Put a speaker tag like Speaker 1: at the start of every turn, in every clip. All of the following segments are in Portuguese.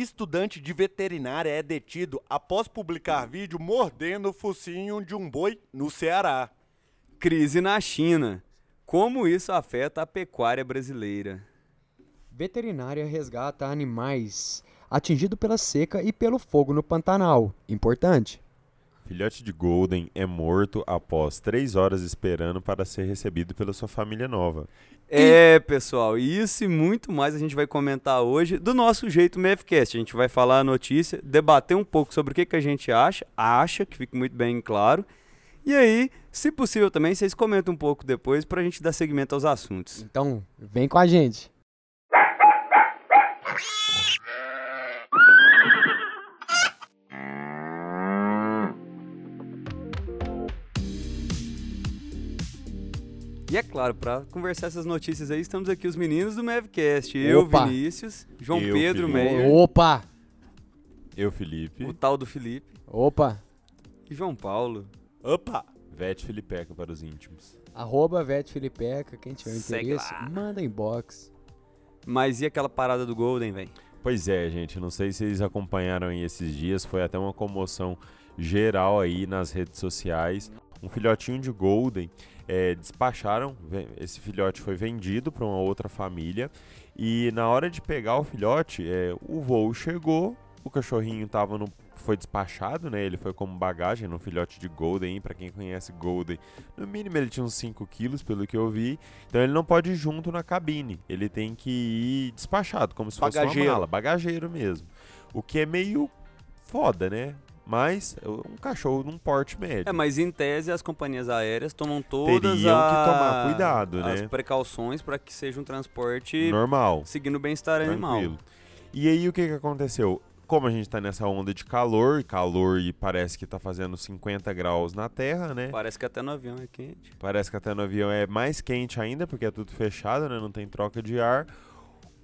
Speaker 1: Estudante de veterinária é detido após publicar vídeo mordendo o focinho de um boi no Ceará.
Speaker 2: Crise na China. Como isso afeta a pecuária brasileira?
Speaker 3: Veterinária resgata animais atingidos pela seca e pelo fogo no Pantanal. Importante.
Speaker 4: Filhote de Golden é morto após três horas esperando para ser recebido pela sua família nova.
Speaker 2: É, pessoal, isso e muito mais a gente vai comentar hoje do nosso jeito Mavcast. A gente vai falar a notícia, debater um pouco sobre o que, que a gente acha, acha, que fique muito bem claro. E aí, se possível também, vocês comentam um pouco depois para a gente dar seguimento aos assuntos.
Speaker 3: Então, vem com a gente.
Speaker 2: E é claro, para conversar essas notícias aí, estamos aqui os meninos do Mavcast. Eu,
Speaker 3: Opa!
Speaker 2: Vinícius, João
Speaker 4: Eu,
Speaker 2: Pedro
Speaker 4: Felipe.
Speaker 2: Meyer,
Speaker 3: Opa!
Speaker 4: Eu, Felipe.
Speaker 2: o tal do Felipe
Speaker 3: Opa!
Speaker 2: e João Paulo.
Speaker 1: Opa!
Speaker 4: Vete Felipeca para os íntimos.
Speaker 3: Arroba Vete Filipeca, quem tiver
Speaker 2: Segue
Speaker 3: interesse,
Speaker 2: lá.
Speaker 3: manda inbox.
Speaker 2: Mas e aquela parada do Golden, velho?
Speaker 4: Pois é, gente, não sei se vocês acompanharam aí esses dias, foi até uma comoção geral aí nas redes sociais. Um filhotinho de Golden é, despacharam, esse filhote foi vendido para uma outra família e na hora de pegar o filhote, é, o voo chegou, o cachorrinho tava no, foi despachado, né? Ele foi como bagagem no filhote de Golden, para quem conhece Golden, no mínimo ele tinha uns 5 quilos, pelo que eu vi, então ele não pode ir junto na cabine, ele tem que ir despachado, como se fosse
Speaker 1: Bagageiro.
Speaker 4: uma mala, bagageiro mesmo. O que é meio foda, né? Mas um cachorro num porte médio.
Speaker 2: É, mas em tese as companhias aéreas tomam todas
Speaker 4: Teriam que
Speaker 2: a-
Speaker 4: tomar cuidado,
Speaker 2: as
Speaker 4: né?
Speaker 2: precauções para que seja um transporte
Speaker 4: Normal,
Speaker 2: seguindo o bem-estar animal.
Speaker 4: E aí o que, que aconteceu? Como a gente tá nessa onda de calor, calor e parece que tá fazendo 50 graus na terra, né?
Speaker 2: Parece que até no avião é quente.
Speaker 4: Parece que até no avião é mais quente ainda, porque é tudo fechado, né? Não tem troca de ar.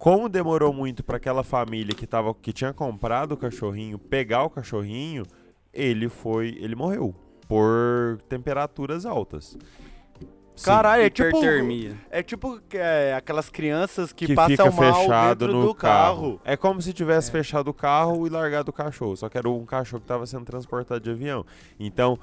Speaker 4: Como demorou muito para aquela família que, tava, que tinha comprado o cachorrinho pegar o cachorrinho, ele foi. ele morreu. Por temperaturas altas. Sim,
Speaker 1: Caralho, é tipo.
Speaker 2: Hipertermia.
Speaker 1: É tipo é, aquelas crianças que,
Speaker 4: que
Speaker 1: passam mal
Speaker 4: fechado
Speaker 1: dentro
Speaker 4: no
Speaker 1: do carro.
Speaker 4: É como se tivesse fechado o carro e largado o cachorro. Só que era um cachorro que estava sendo transportado de avião. Então,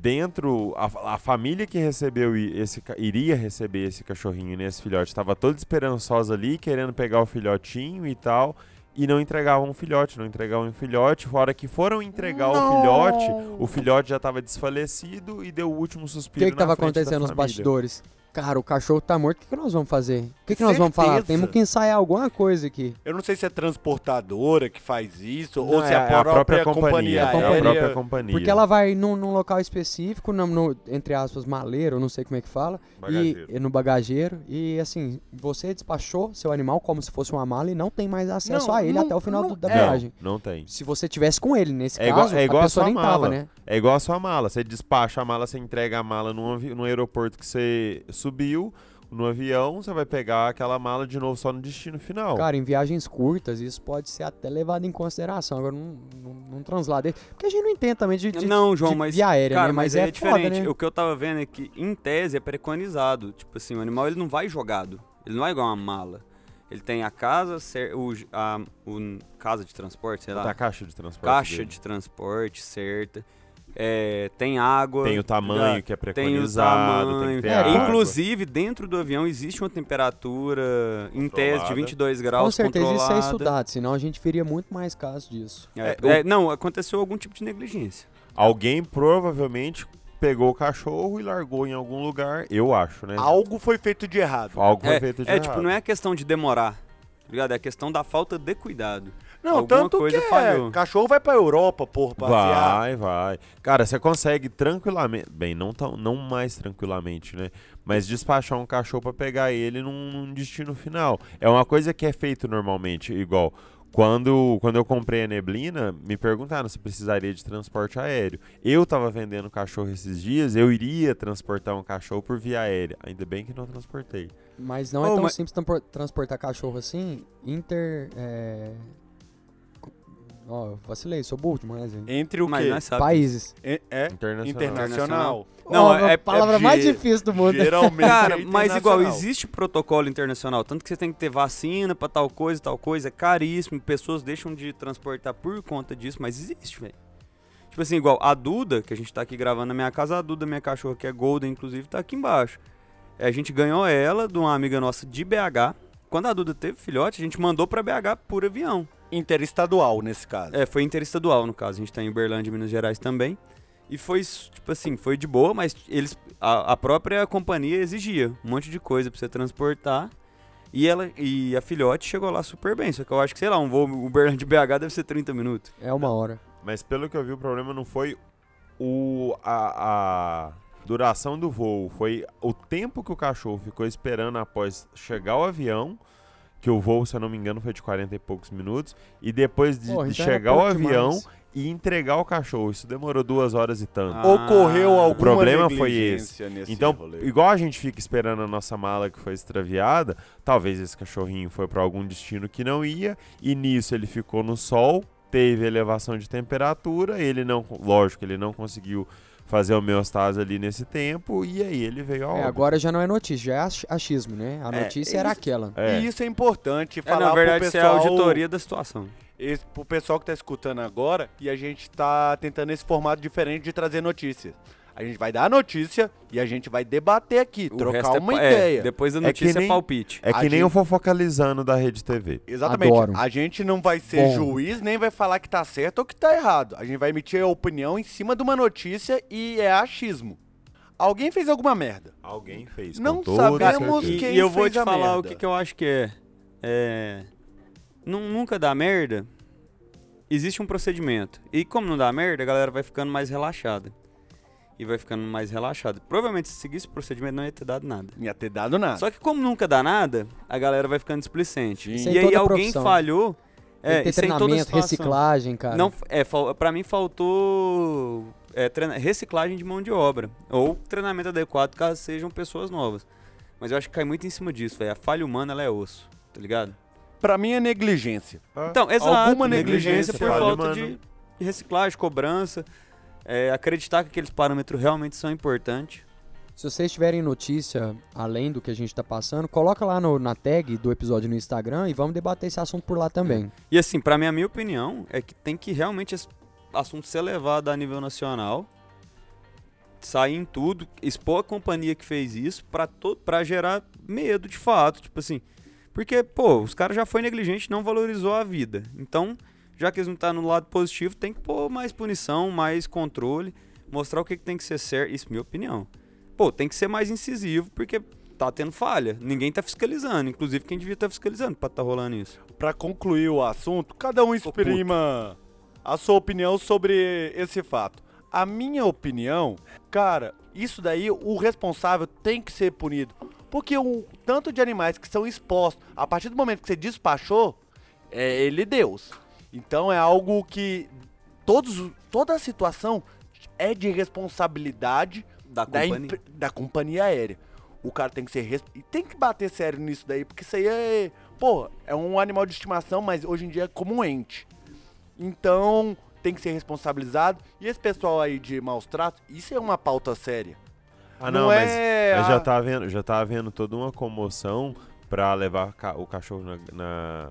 Speaker 4: dentro a, a família que recebeu esse iria receber esse cachorrinho nesse filhote estava toda esperançosa ali querendo pegar o filhotinho e tal e não entregavam um filhote não entregavam um filhote fora que foram entregar o filhote o filhote já estava desfalecido e deu o último
Speaker 3: O
Speaker 4: suspiro
Speaker 3: que que
Speaker 4: na
Speaker 3: tava
Speaker 4: frente da
Speaker 3: acontecendo nos bastidores? Cara, o cachorro tá morto, o que, que nós vamos fazer? O que, que nós vamos falar? Temos que ensaiar alguma coisa aqui.
Speaker 1: Eu não sei se é transportadora que faz isso,
Speaker 4: Não,
Speaker 1: ou se é
Speaker 4: é
Speaker 1: a própria, companhia,
Speaker 4: é a própria companhia
Speaker 3: Porque ela vai num, num local específico, no, no- entre aspas, maleiro, eu não sei como é que fala,
Speaker 4: Bagageiro.
Speaker 3: E, e no bagageiro. E assim, você despachou seu animal como se fosse uma mala e não tem mais acesso
Speaker 1: Não,
Speaker 3: a ele
Speaker 1: não-
Speaker 3: até o final
Speaker 1: não-
Speaker 3: do- da
Speaker 1: é.
Speaker 3: viagem.
Speaker 4: não, não tem
Speaker 3: Se você tivesse com ele, nesse
Speaker 4: É igual-
Speaker 3: caso,
Speaker 4: é igual
Speaker 3: a
Speaker 4: a
Speaker 3: pessoa
Speaker 4: sua
Speaker 3: nem tava,
Speaker 4: mala.
Speaker 3: né?
Speaker 4: É igual a sua mala. Você despacha a mala, você entrega a mala num, avi- num aeroporto que você subiu, no avião, você vai pegar aquela mala de novo só no destino final.
Speaker 3: Cara, em viagens curtas, isso pode ser até levado em consideração. Agora, num, num, num translado desse- Porque a gente não entende também de, de,
Speaker 2: não, João,
Speaker 3: de
Speaker 2: mas.
Speaker 3: via aérea,
Speaker 2: cara,
Speaker 3: né? Mas,
Speaker 2: aí
Speaker 3: é,
Speaker 2: é diferente.
Speaker 3: foda, né?
Speaker 2: O que eu tava vendo é que, em tese, é preconizado. Tipo assim, o animal ele não vai jogado. Ele não é igual uma mala. Ele tem a casa, o, a o- casa de transporte, sei lá.
Speaker 4: da caixa de transporte.
Speaker 2: caixa
Speaker 4: dele.
Speaker 2: de transporte certa. É, tem água.
Speaker 4: Tem o tamanho que é
Speaker 2: Tem o
Speaker 4: preconizado, tem
Speaker 2: tamanho.
Speaker 4: que ter
Speaker 3: É,
Speaker 4: água.
Speaker 2: Inclusive, dentro do avião existe uma temperatura, em tese, de
Speaker 4: Controlada.
Speaker 2: 22 graus
Speaker 3: Com certeza isso é
Speaker 2: controlada.
Speaker 3: estudado, senão a gente veria muito mais casos disso.
Speaker 2: É,
Speaker 4: É, o-
Speaker 2: é, não, aconteceu algum tipo de negligência.
Speaker 4: Alguém provavelmente pegou o cachorro e largou em algum lugar, eu acho, né?
Speaker 1: Algo foi feito de errado.
Speaker 4: Algo foi
Speaker 2: É,
Speaker 4: feito de
Speaker 2: é
Speaker 4: errado.
Speaker 2: tipo, não é a questão de demorar, tá ligado? É a questão da falta de cuidado.
Speaker 1: Não,
Speaker 2: Alguma
Speaker 1: tanto
Speaker 2: coisa
Speaker 1: que
Speaker 2: falhou.
Speaker 1: é, cachorro vai pra Europa, por passear.
Speaker 4: Vai, vai. Cara, você consegue tranquilamente. Bem, não, tão, não mais tranquilamente, né? Mas despachar um cachorro pra pegar ele num, num destino final. É uma coisa que é feito normalmente, igual. Quando, quando eu comprei a neblina, me perguntaram se precisaria de transporte aéreo. Eu tava vendendo cachorro esses dias, eu iria transportar um cachorro por via aérea. Ainda bem que não transportei.
Speaker 3: Mas não
Speaker 2: Oh,
Speaker 3: é tão
Speaker 2: mas-
Speaker 3: simples transportar cachorro assim, inter... é, Ó, eu vacilei, sou burro demais, hein?
Speaker 1: Entre o
Speaker 2: Mas
Speaker 1: quê?
Speaker 2: nós sabe.
Speaker 3: Países.
Speaker 1: É, é
Speaker 4: Internacional.
Speaker 1: internacional.
Speaker 2: Não,
Speaker 3: Ó,
Speaker 2: é-
Speaker 3: a palavra
Speaker 1: é
Speaker 3: mais
Speaker 1: ge-
Speaker 3: difícil do mundo.
Speaker 1: Geralmente
Speaker 2: Cara,
Speaker 1: é
Speaker 2: mas igual, existe protocolo internacional, tanto que você tem que ter vacina pra tal coisa, tal coisa, é caríssimo, pessoas deixam de transportar por conta disso, mas existe, velho. Tipo assim, igual a Duda, que a gente tá aqui gravando na minha casa, a Duda, minha cachorra que é Golden, inclusive, tá aqui embaixo. É, A gente ganhou ela de uma amiga nossa de BH. Quando a Duda teve filhote, a gente mandou pra BH por avião.
Speaker 1: Interestadual, nesse caso.
Speaker 2: É, foi interestadual, no caso. A gente tá em Uberlândia, Minas Gerais também. E foi, tipo assim, foi de boa, mas eles, a, a própria companhia exigia um monte de coisa pra você transportar. E ela e a filhote chegou lá super bem. Só que eu acho que, sei lá, um voo Uberlândia BH deve ser 30 minutos.
Speaker 3: É uma hora.
Speaker 4: Mas pelo que eu vi, o problema não foi o, a, a duração do voo, foi o tempo que o cachorro ficou esperando após chegar o avião, que o voo, se eu não me engano, foi de 40 e poucos minutos, e depois de,
Speaker 3: Porra,
Speaker 4: de
Speaker 3: então
Speaker 4: chegar o avião
Speaker 3: demais.
Speaker 4: e entregar o cachorro. Isso demorou duas horas e tanto.
Speaker 2: Ah,
Speaker 1: Ocorreu alguma
Speaker 4: problema foi
Speaker 1: nesse
Speaker 4: Então,
Speaker 1: rolê.
Speaker 4: igual a gente fica esperando a nossa mala que foi extraviada, talvez esse cachorrinho foi para algum destino que não ia, e nisso ele ficou no sol, teve elevação de temperatura, ele não, lógico, ele não conseguiu fazer homeostase ali nesse tempo, e aí ele veio ao
Speaker 3: É, agora já não é notícia, já é ach- achismo, né? A
Speaker 1: É,
Speaker 3: notícia era
Speaker 1: isso-
Speaker 3: aquela.
Speaker 4: É.
Speaker 1: E isso é importante
Speaker 2: É,
Speaker 1: falar
Speaker 2: na verdade,
Speaker 1: pro
Speaker 2: isso é a
Speaker 1: pessoal,
Speaker 2: auditoria da situação.
Speaker 1: esse, pro pessoal que tá escutando agora, e a gente tá tentando esse formato diferente de trazer notícias. A gente vai dar a notícia e a gente vai debater aqui,
Speaker 2: O
Speaker 1: trocar
Speaker 2: é
Speaker 1: uma
Speaker 2: é,
Speaker 1: ideia.
Speaker 2: depois da
Speaker 4: É
Speaker 2: notícia é,
Speaker 4: nem-
Speaker 2: palpite.
Speaker 4: É
Speaker 1: A
Speaker 4: que nem
Speaker 1: gente-
Speaker 4: o fofocalizando da Rede TV.
Speaker 1: Exatamente.
Speaker 3: Adoro.
Speaker 1: A gente não vai ser
Speaker 3: Bom.
Speaker 1: juiz, nem vai falar que tá certo ou que tá errado. A gente vai emitir a opinião em cima de uma notícia e é achismo. Alguém fez alguma merda.
Speaker 4: Alguém fez.
Speaker 1: Não sabemos quem
Speaker 2: e eu vou
Speaker 1: fez
Speaker 2: te
Speaker 1: a
Speaker 2: falar o que, que eu acho que é. É. nu- nunca dá merda. Existe um procedimento. E como não dá merda, a galera vai ficando mais relaxada. E vai ficando mais relaxada. Provavelmente, se seguisse o procedimento, não ia ter dado nada.
Speaker 1: Não ia ter dado nada.
Speaker 2: Só que como nunca dá nada, a galera vai ficando displicente.
Speaker 3: Em
Speaker 2: E aí alguém falhou.
Speaker 3: Tem
Speaker 2: É,
Speaker 3: que ter treinamento, reciclagem, cara.
Speaker 2: Não, é, pra mim faltou é, treina- reciclagem de mão de obra. Ou treinamento adequado caso sejam pessoas novas. Mas eu acho que cai muito em cima disso, velho. A falha humana, ela é osso, tá ligado?
Speaker 1: Pra mim é negligência.
Speaker 4: Ah,
Speaker 2: Então, exato.
Speaker 1: Alguma
Speaker 2: negligência,
Speaker 1: negligência,
Speaker 2: por falta de reciclagem, cobrança. É, acreditar que aqueles parâmetros realmente são importantes.
Speaker 3: Se vocês tiverem notícia além do que a gente tá passando, coloca lá no- na tag do episódio no Instagram e vamos debater esse assunto por lá também.
Speaker 2: E assim, pra mim, a minha opinião é que tem que realmente esse assunto ser levado a nível nacional, sair em tudo, expor a companhia que fez isso pra gerar medo de fato, tipo assim. Porque, pô, os caras já foi negligente, não valorizou a vida. Então, já que eles não estão no lado positivo, tem que pôr mais punição, mais controle, mostrar o que, que tem que ser certo. Isso é minha opinião. Pô, tem que ser mais incisivo, porque tá tendo falha. Ninguém tá fiscalizando. Inclusive, quem devia estar fiscalizando pra tá rolando isso.
Speaker 1: Pra concluir o assunto, cada um exprima a sua opinião sobre esse fato. A minha opinião, cara, isso daí o responsável tem que ser punido. Porque o tanto de animais que são expostos, a partir do momento que você despachou, é ele Deus. Então é algo que todos, toda a situação é de responsabilidade
Speaker 2: Da
Speaker 1: da,
Speaker 2: companhia.
Speaker 1: da companhia aérea. O cara tem que ser. E tem que bater sério nisso daí, porque isso aí é. Pô, é um animal de estimação, mas hoje em dia é como um ente. Então, tem que ser responsabilizado. E esse pessoal aí de maus tratos, isso é uma pauta séria.
Speaker 4: Ah, não,
Speaker 1: Não
Speaker 4: mas,
Speaker 1: é
Speaker 4: mas já, tá havendo, já tá havendo toda uma comoção pra levar o cachorro na, na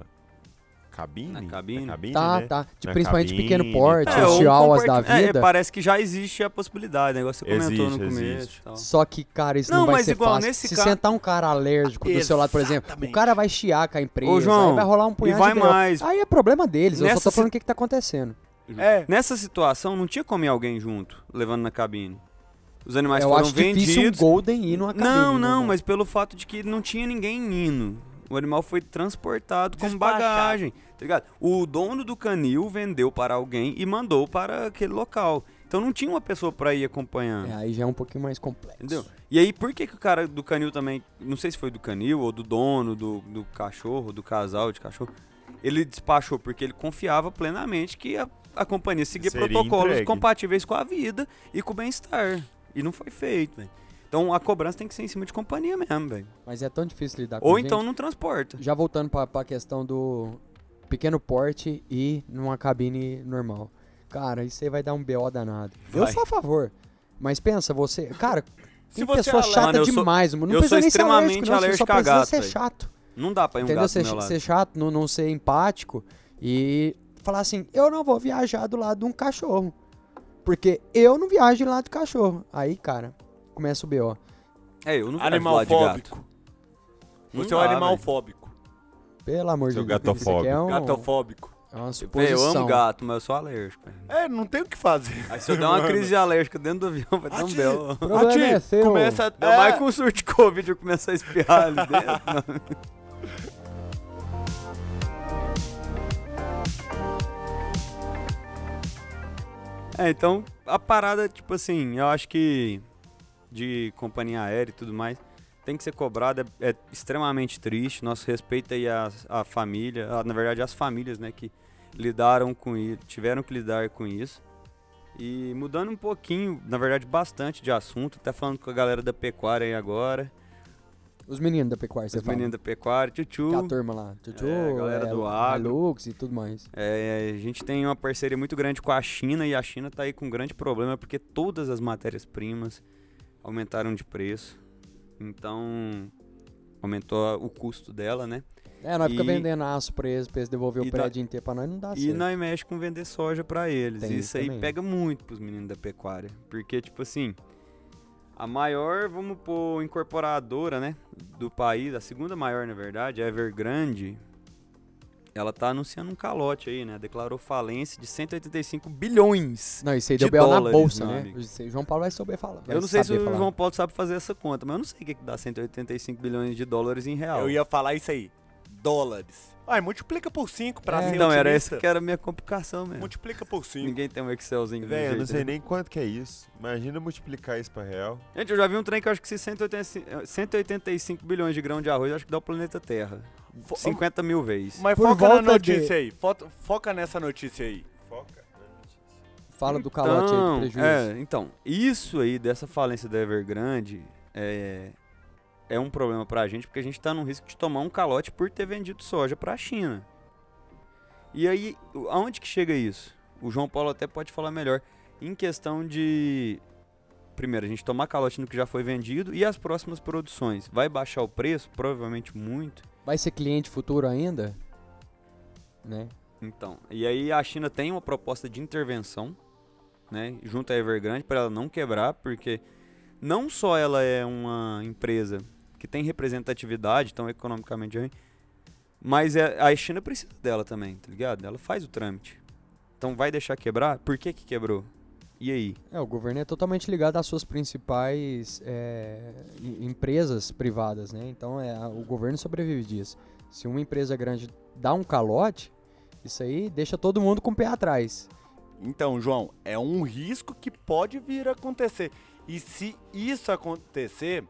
Speaker 4: cabine?
Speaker 2: Na cabine.
Speaker 3: Tá,
Speaker 4: né?
Speaker 3: tá. De
Speaker 4: Na
Speaker 3: principalmente de pequeno
Speaker 4: cabine e
Speaker 3: porte,
Speaker 4: tal.
Speaker 3: os chihuahuas da
Speaker 2: é,
Speaker 3: vida.
Speaker 2: parece que já existe a possibilidade, né? Igual você comentou
Speaker 4: Existe,
Speaker 2: no começo.
Speaker 4: existe.
Speaker 3: Só que, cara, isso não,
Speaker 2: Não,
Speaker 3: vai
Speaker 2: mas
Speaker 3: ser
Speaker 2: igual
Speaker 3: fácil.
Speaker 2: nesse
Speaker 3: Se
Speaker 2: ca-
Speaker 3: sentar um cara alérgico do seu lado, por exemplo, o cara vai chiar com a empresa,
Speaker 2: Ô, João,
Speaker 3: aí vai rolar um punhado
Speaker 2: e vai mais.
Speaker 3: Aí é problema deles, eu só
Speaker 2: Nessa
Speaker 3: tô falando
Speaker 2: si-
Speaker 3: o que, que tá acontecendo.
Speaker 1: É.
Speaker 2: Nessa situação, não tinha como ir alguém junto, levando na cabine. Os animais
Speaker 3: eu
Speaker 2: foram
Speaker 3: acho difícil um
Speaker 2: vendidos.
Speaker 3: Golden ir numa cabine.
Speaker 2: não,
Speaker 3: né,
Speaker 2: não,
Speaker 3: velho?
Speaker 2: mas pelo fato de que não tinha ninguém indo. O animal foi transportado como bagagem, tá ligado? O dono do canil vendeu para alguém e mandou para aquele local. Então não tinha uma pessoa para ir acompanhando.
Speaker 3: É, aí já é um pouquinho mais complexo.
Speaker 2: Entendeu? E aí, por que, que o cara do canil também. Não sei se foi do canil ou do dono do, do cachorro, do casal de cachorro. Ele despachou porque ele confiava plenamente que a, a companhia seguia
Speaker 4: Seria
Speaker 2: protocolos
Speaker 4: entregue.
Speaker 2: compatíveis com a vida e com o bem-estar. E não foi feito, velho. Então a cobrança tem que ser em cima de companhia mesmo, velho.
Speaker 3: Mas é tão difícil lidar com
Speaker 2: Ou
Speaker 3: gente.
Speaker 2: então não transporta.
Speaker 3: Já voltando pra, pra questão do pequeno porte e numa cabine normal. Cara, isso aí vai dar um BO danado. Eu
Speaker 2: Vai.
Speaker 3: sou a favor. Mas pensa, você. Cara,
Speaker 1: Se você
Speaker 3: pessoa
Speaker 1: é
Speaker 3: chata
Speaker 2: Mano, eu sou-
Speaker 3: demais, mano. Não
Speaker 2: eu
Speaker 3: precisa
Speaker 2: sou
Speaker 3: nem ser
Speaker 2: extremamente
Speaker 3: alérgico, não,
Speaker 2: alérgico
Speaker 3: só
Speaker 2: a
Speaker 3: precisa
Speaker 2: gato,
Speaker 3: ser chato.
Speaker 2: Não dá pra ir um
Speaker 3: Entendeu?
Speaker 2: gato
Speaker 3: Ser, ser chato, não, não ser empático e falar assim: eu não vou viajar do lado de um cachorro. Porque eu não viajo do lado do cachorro. Aí, cara, começa o BO.
Speaker 2: É, eu não do
Speaker 1: Animal
Speaker 2: lado de gato.
Speaker 1: fóbico.
Speaker 2: Não
Speaker 1: Você é um
Speaker 2: dá,
Speaker 1: animal fóbico.
Speaker 3: Pelo amor de Deus. Aqui é,
Speaker 4: gatofóbico.
Speaker 3: um,
Speaker 1: Gatofóbico.
Speaker 3: é uma suposição.
Speaker 2: eu amo gato, mas eu sou alérgico.
Speaker 1: É, não tem o que fazer.
Speaker 2: Aí se eu der uma crise alérgica dentro do avião, vai dar um belo.
Speaker 3: O problema
Speaker 1: Ati,
Speaker 3: é seu.
Speaker 1: Começa
Speaker 2: Ainda
Speaker 1: é,
Speaker 2: mais com o surto de Covid eu começar a espirrar ali dentro. É, então, a parada, tipo assim, eu acho que de companhia aérea e tudo mais, tem que ser cobrada, é, é extremamente triste. Nosso respeito aí à, à família, à- na verdade, às famílias, né, que lidaram com isso, tiveram que lidar com isso. E mudando um pouquinho, na verdade, bastante de assunto, até falando com a galera da pecuária aí agora,
Speaker 3: Os meninos da pecuária, você
Speaker 2: os
Speaker 3: fala.
Speaker 2: meninos da pecuária, tchutchu.
Speaker 3: Que é a turma lá. Tchutchu,
Speaker 2: É, a galera do agro.
Speaker 3: Hilux e tudo mais.
Speaker 2: É, a gente tem uma parceria muito grande com a China e a China tá aí com um grande problema porque todas as matérias-primas aumentaram de preço. Então, aumentou o custo dela, né?
Speaker 3: É, nós fica
Speaker 2: E-
Speaker 3: vendendo aço pra eles, pra eles devolver
Speaker 2: e
Speaker 3: o prédio inteiro pra nós, não dá
Speaker 2: E
Speaker 3: certo.
Speaker 2: nós mexe com vender soja pra eles.
Speaker 3: Tem
Speaker 2: isso
Speaker 3: isso
Speaker 2: aí
Speaker 3: também.
Speaker 2: pega muito pros meninos da pecuária. Porque, tipo assim, a maior, vamos pôr, incorporadora, né? Do país, a segunda maior, na verdade, a Evergrande, ela tá anunciando um calote aí, né? Declarou falência de 185 bilhões.
Speaker 3: Não, isso aí
Speaker 2: de
Speaker 3: deu B.O. na bolsa, né?
Speaker 2: amigo.
Speaker 3: João Paulo vai saber falar. vai
Speaker 2: Eu não sei se
Speaker 3: saber
Speaker 2: o
Speaker 3: falar.
Speaker 2: João Paulo sabe fazer essa conta, mas eu não sei o que, que dá 185 bilhões de dólares em real.
Speaker 1: Eu ia falar isso aí. Dólares. Ai, multiplica por 5 pra
Speaker 3: É.
Speaker 1: ser
Speaker 2: Então, era
Speaker 1: otimista.
Speaker 2: essa que era a minha complicação mesmo.
Speaker 1: Multiplica por 5.
Speaker 2: Ninguém tem um Excelzinho
Speaker 4: Velho, eu não sei nem quanto que é isso. Imagina multiplicar isso pra real.
Speaker 2: Gente, eu já vi um trem que eu acho que se 185, 185 bilhões de grão de arroz, eu acho que dá o planeta Terra. 50 mil vezes.
Speaker 1: Mas
Speaker 3: Por
Speaker 1: foca na
Speaker 3: volta
Speaker 1: notícia aí. Foto- foca nessa notícia aí.
Speaker 4: Foca.
Speaker 3: Fala do calote aí, do prejuízo.
Speaker 2: É, então, isso aí dessa falência da Evergrande é, é um problema pra gente, porque a gente tá num risco de tomar um calote por ter vendido soja pra China. E aí, o- aonde que chega isso? O João Paulo até pode falar melhor. Em questão de. Primeiro, a gente tomar calote no que já foi vendido e as próximas produções. Vai baixar o preço? Provavelmente muito.
Speaker 3: Vai ser cliente futuro ainda? Né?
Speaker 2: Então, e aí a China tem uma proposta de intervenção, né, junto à Evergrande para ela não quebrar, porque não só ela é uma empresa que tem representatividade, então economicamente ruim, mas é- a China precisa dela também, tá ligado? Ela faz o trâmite. Então vai deixar quebrar? Por que que quebrou? E aí?
Speaker 3: É, o governo é totalmente ligado às suas principais é, em- empresas privadas, né? Então é, o governo sobrevive disso. Se uma empresa grande dá um calote, isso aí deixa todo mundo com o pé atrás.
Speaker 1: Então, João, é um risco que pode vir a acontecer. E se isso acontecer,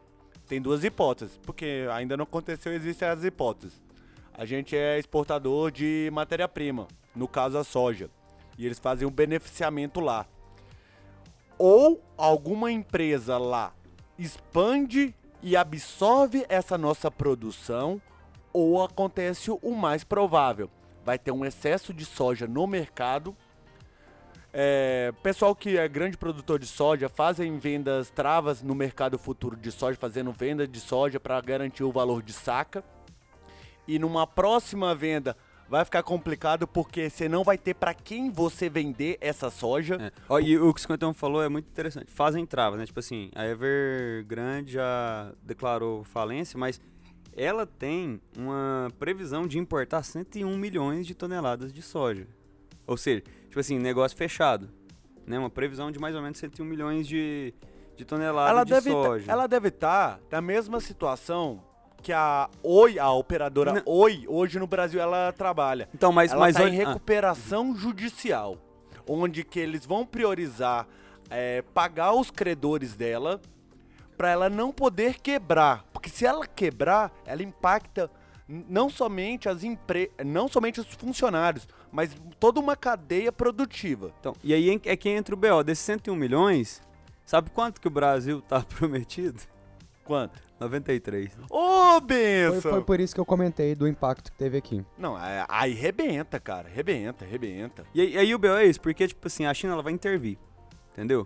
Speaker 1: tem duas hipóteses, porque ainda não aconteceu, existem as hipóteses. A gente é exportador de matéria-prima, no caso a soja, e eles fazem um beneficiamento lá. Ou alguma empresa lá expande e absorve essa nossa produção, ou acontece o mais provável. Vai ter um excesso de soja no mercado é, pessoal que é grande produtor de soja fazem vendas travas no mercado futuro de soja, fazendo venda de soja para garantir o valor de saca. E numa próxima venda vai ficar complicado porque você não vai ter para quem você vender essa soja.
Speaker 2: É. Ó, e o que o 51 falou é muito interessante. Fazem travas, né? Tipo assim, a Evergrande já declarou falência, mas ela tem uma previsão de importar 101 milhões de toneladas de soja. Ou seja, tipo assim, negócio fechado. Né? Uma previsão de mais ou menos 101 milhões de, de toneladas
Speaker 1: Ela
Speaker 2: de
Speaker 1: deve,
Speaker 2: soja.
Speaker 1: tá, ela deve estar na mesma situação que a Oi, a operadora
Speaker 2: Não.
Speaker 1: Oi, hoje no Brasil ela trabalha.
Speaker 2: Então, mas,
Speaker 1: ela
Speaker 2: mas
Speaker 1: tá em
Speaker 2: olha- ah,
Speaker 1: recuperação judicial, onde que eles vão priorizar é, pagar os credores dela para ela não poder quebrar, porque se ela quebrar, ela impacta não somente as empre... não somente os funcionários, mas toda uma cadeia produtiva.
Speaker 2: Então, e aí é que entra o BO. Desses 101 milhões, sabe quanto que o Brasil tá prometido?
Speaker 1: Quanto?
Speaker 2: 93.
Speaker 1: Ô,
Speaker 3: Foi,
Speaker 1: benção!
Speaker 3: foi por isso que eu comentei do impacto que teve aqui.
Speaker 1: Não, é- aí rebenta, cara. Rebenta, rebenta.
Speaker 2: E, aí- aí o BO é isso, porque, tipo assim, a China ela vai intervir. Entendeu?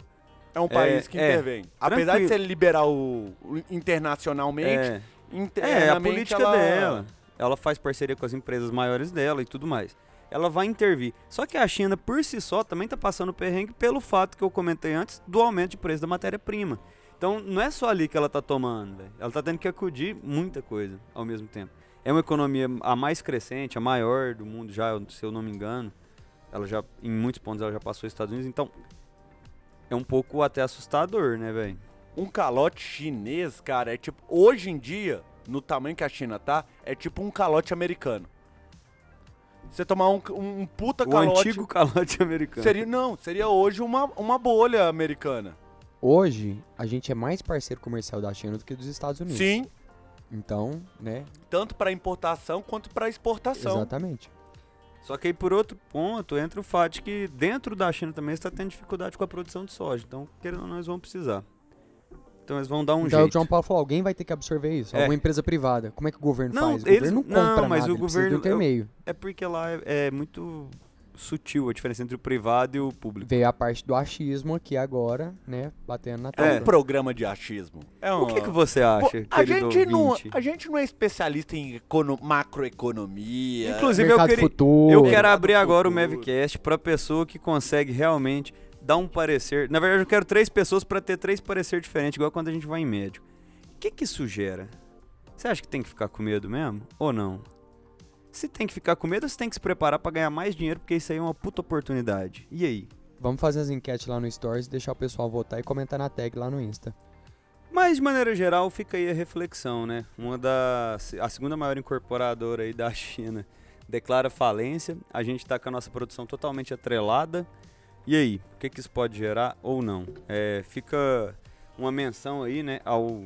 Speaker 1: É um país que
Speaker 2: é.
Speaker 1: intervém. Apesar de
Speaker 2: Tranquilo.
Speaker 1: ser liberal o- internacionalmente,
Speaker 2: É,
Speaker 1: internamente
Speaker 2: é a política
Speaker 1: ela...
Speaker 2: dela. Ela faz parceria com as empresas maiores dela e tudo mais. Ela vai intervir. Só que a China, por si só, também tá passando perrengue pelo fato que eu comentei antes do aumento de preço da matéria-prima. Então, não é só ali que ela tá tomando, velho. Ela tá tendo que acudir muita coisa ao mesmo tempo. É uma economia a mais crescente, a maior do mundo já, se eu não me engano. Ela já, em muitos pontos, ela já passou os Estados Unidos. Então, é um pouco até assustador, né, velho?
Speaker 1: Um calote chinês, cara, é tipo... Hoje em dia, no tamanho que a China tá, é tipo um calote americano. Você tomar um, um puta
Speaker 2: O
Speaker 1: calote...
Speaker 2: antigo calote americano.
Speaker 1: Seria, não, seria hoje uma, uma bolha americana.
Speaker 3: Hoje, a gente é mais parceiro comercial da China do que dos Estados Unidos.
Speaker 1: Sim,
Speaker 3: Então, né?
Speaker 1: tanto para importação quanto para exportação.
Speaker 3: Exatamente.
Speaker 2: Só que aí, por outro ponto, entra o fato de que dentro da China também está tendo dificuldade com a produção de soja. Então, querendo ou não, eles vão precisar. Então, eles vão dar um
Speaker 3: então, o
Speaker 2: jeito.
Speaker 3: João Paulo falou, alguém vai ter que absorver isso.
Speaker 2: É.
Speaker 3: Alguma empresa privada. Como é que o governo
Speaker 2: Não,
Speaker 3: faz? O
Speaker 2: eles-
Speaker 3: governo não
Speaker 2: não,
Speaker 3: compra
Speaker 2: mas
Speaker 3: nada,
Speaker 2: o governo- eu-. É porque lá é, é muito sutil a diferença entre o privado e o público.
Speaker 3: Veio a parte do achismo aqui agora, né? Batendo na
Speaker 1: É
Speaker 3: tela.
Speaker 1: um programa de achismo. É um,
Speaker 2: O que, que você acha,
Speaker 1: a gente, não, a gente não é especialista em econo- macroeconomia.
Speaker 2: Inclusive, eu queria,
Speaker 3: futuro.
Speaker 2: eu quero abrir agora o. Mavcast para pessoa que consegue realmente dar um parecer. Na verdade, eu quero três pessoas para ter três parecer diferentes, igual quando a gente vai em médico. O que que isso gera? Você acha que tem que ficar com medo mesmo? Ou não? Se tem que ficar com medo, você tem que se preparar para ganhar mais dinheiro, porque isso aí é uma puta oportunidade. E aí?
Speaker 3: Vamos fazer as enquetes lá no Stories, deixar o pessoal votar e comentar na tag lá no Insta.
Speaker 2: Mas de maneira geral, fica aí a reflexão, né? Uma da a segunda maior incorporadora aí da China declara falência. A gente tá com a nossa produção totalmente atrelada. E aí, o que que isso pode gerar ou não? É, fica uma menção aí, né, ao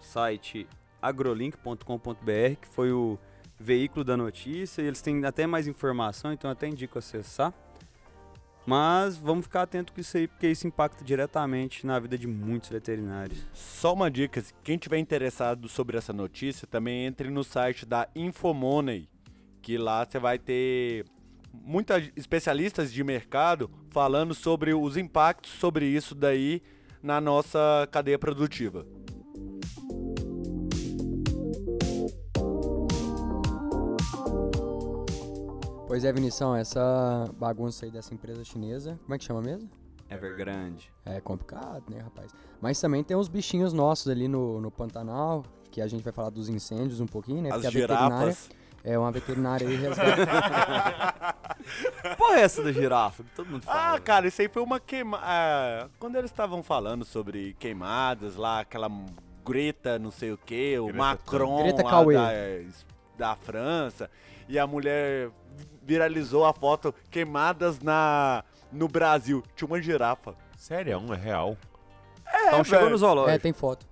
Speaker 2: site agrolink.com.br, que foi o veículo da notícia, e eles têm até mais informação, então até indico acessar. Mas vamos ficar atento com isso aí, porque isso impacta diretamente na vida de muitos veterinários.
Speaker 1: Só uma dica, quem tiver interessado sobre essa notícia, também entre no site da Infomoney, que lá você vai ter muitos especialistas de mercado falando sobre os impactos sobre isso daí na nossa cadeia produtiva.
Speaker 3: Pois é, Vinição, essa bagunça aí dessa empresa chinesa, como é que chama mesmo?
Speaker 2: Evergrande.
Speaker 3: É complicado, né, rapaz? Mas também tem os bichinhos nossos ali no, no Pantanal, que a gente vai falar dos incêndios um pouquinho, né?
Speaker 1: As
Speaker 3: Porque a veterinária
Speaker 1: girafas.
Speaker 3: é uma veterinária aí resgata.
Speaker 2: Porra, é essa da girafa? que Todo mundo fala.
Speaker 1: Ah, cara, isso aí foi uma queima. ah, quando eles estavam falando sobre queimadas lá, aquela Greta, não sei o que, o
Speaker 4: Greta
Speaker 1: Macron
Speaker 3: Greta
Speaker 1: lá
Speaker 3: Cauê.
Speaker 1: da, da França, e a mulher viralizou a foto queimadas na no Brasil. Tinha uma girafa.
Speaker 4: Sério, é um é real.
Speaker 2: então chegou no
Speaker 3: é,
Speaker 2: zoológico.
Speaker 3: tem foto.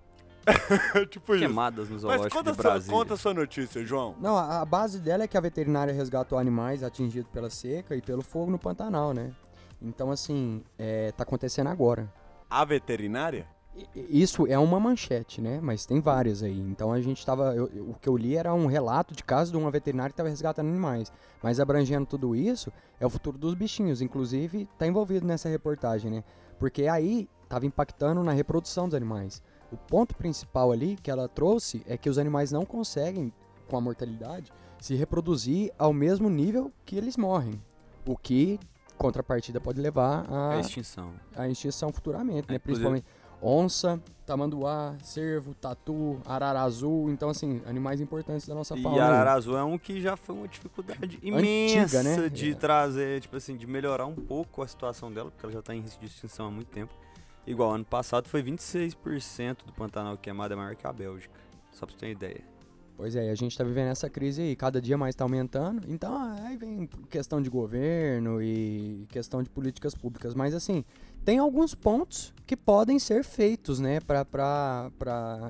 Speaker 1: tipo isso.
Speaker 2: Queimadas no
Speaker 1: Mas
Speaker 2: zoológico
Speaker 1: conta,
Speaker 2: de
Speaker 1: sua, conta sua notícia, João.
Speaker 3: Não, a, a base dela é que a veterinária resgatou animais atingidos pela seca e pelo fogo no Pantanal, né? Então, assim, é, tá acontecendo agora.
Speaker 1: A veterinária?
Speaker 3: Isso é uma manchete, né? Mas tem várias aí. Então a gente tava. eu- eu- o que eu li era um relato de caso de uma veterinária que estava resgatando animais. Mas abrangendo tudo isso, é o futuro dos bichinhos. Inclusive, tá envolvido nessa reportagem, né? Porque aí tava impactando na reprodução dos animais. O ponto principal ali que ela trouxe é que os animais não conseguem, com a mortalidade, se reproduzir ao mesmo nível que eles morrem. O que, contrapartida, pode levar
Speaker 2: É
Speaker 3: a
Speaker 2: extinção.
Speaker 3: a extinção futuramente, né?
Speaker 2: É,
Speaker 3: Principalmente onça, tamanduá, cervo, tatu, arara azul. Então, assim, animais importantes da nossa
Speaker 2: E
Speaker 3: fauna.
Speaker 2: Arara Azul é um que já foi uma dificuldade imensa
Speaker 3: né?
Speaker 2: de
Speaker 3: É.
Speaker 2: trazer, tipo assim, de melhorar um pouco a situação dela, porque ela já tá em risco de extinção há muito tempo. Igual ano passado foi 26% do Pantanal queimado, é maior que a Bélgica. Só pra você ter uma ideia.
Speaker 3: Pois é, a gente tá vivendo essa crise aí, cada dia mais tá aumentando. Então, aí vem questão de governo e questão de políticas públicas. Mas, assim, tem alguns pontos que podem ser feitos, né? Pra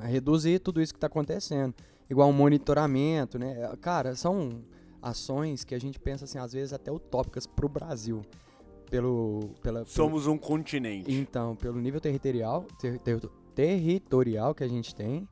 Speaker 3: reduzir tudo isso que tá acontecendo. Igual um monitoramento, né? Cara, são ações que a gente pensa, assim, às vezes até utópicas pro Brasil. Pelo, pela, pelo-
Speaker 1: Somos um continente.
Speaker 3: Então, pelo nível territorial, ter- ter- territorial que a gente tem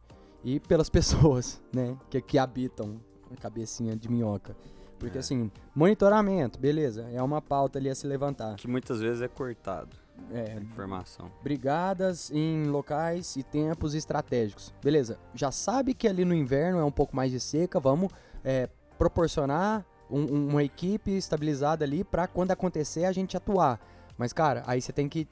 Speaker 3: e pelas pessoas, né, que, que habitam a cabecinha de minhoca. Porque
Speaker 4: É.
Speaker 3: assim, monitoramento, beleza, é uma pauta ali a se levantar.
Speaker 2: Que muitas vezes é cortado
Speaker 3: É,
Speaker 2: informação.
Speaker 3: brigadas em locais e tempos estratégicos. Beleza, já sabe que ali no inverno é um pouco mais de seca, vamos é, proporcionar um- um- uma equipe estabilizada ali pra quando acontecer a gente atuar. Mas, cara, aí você tem que.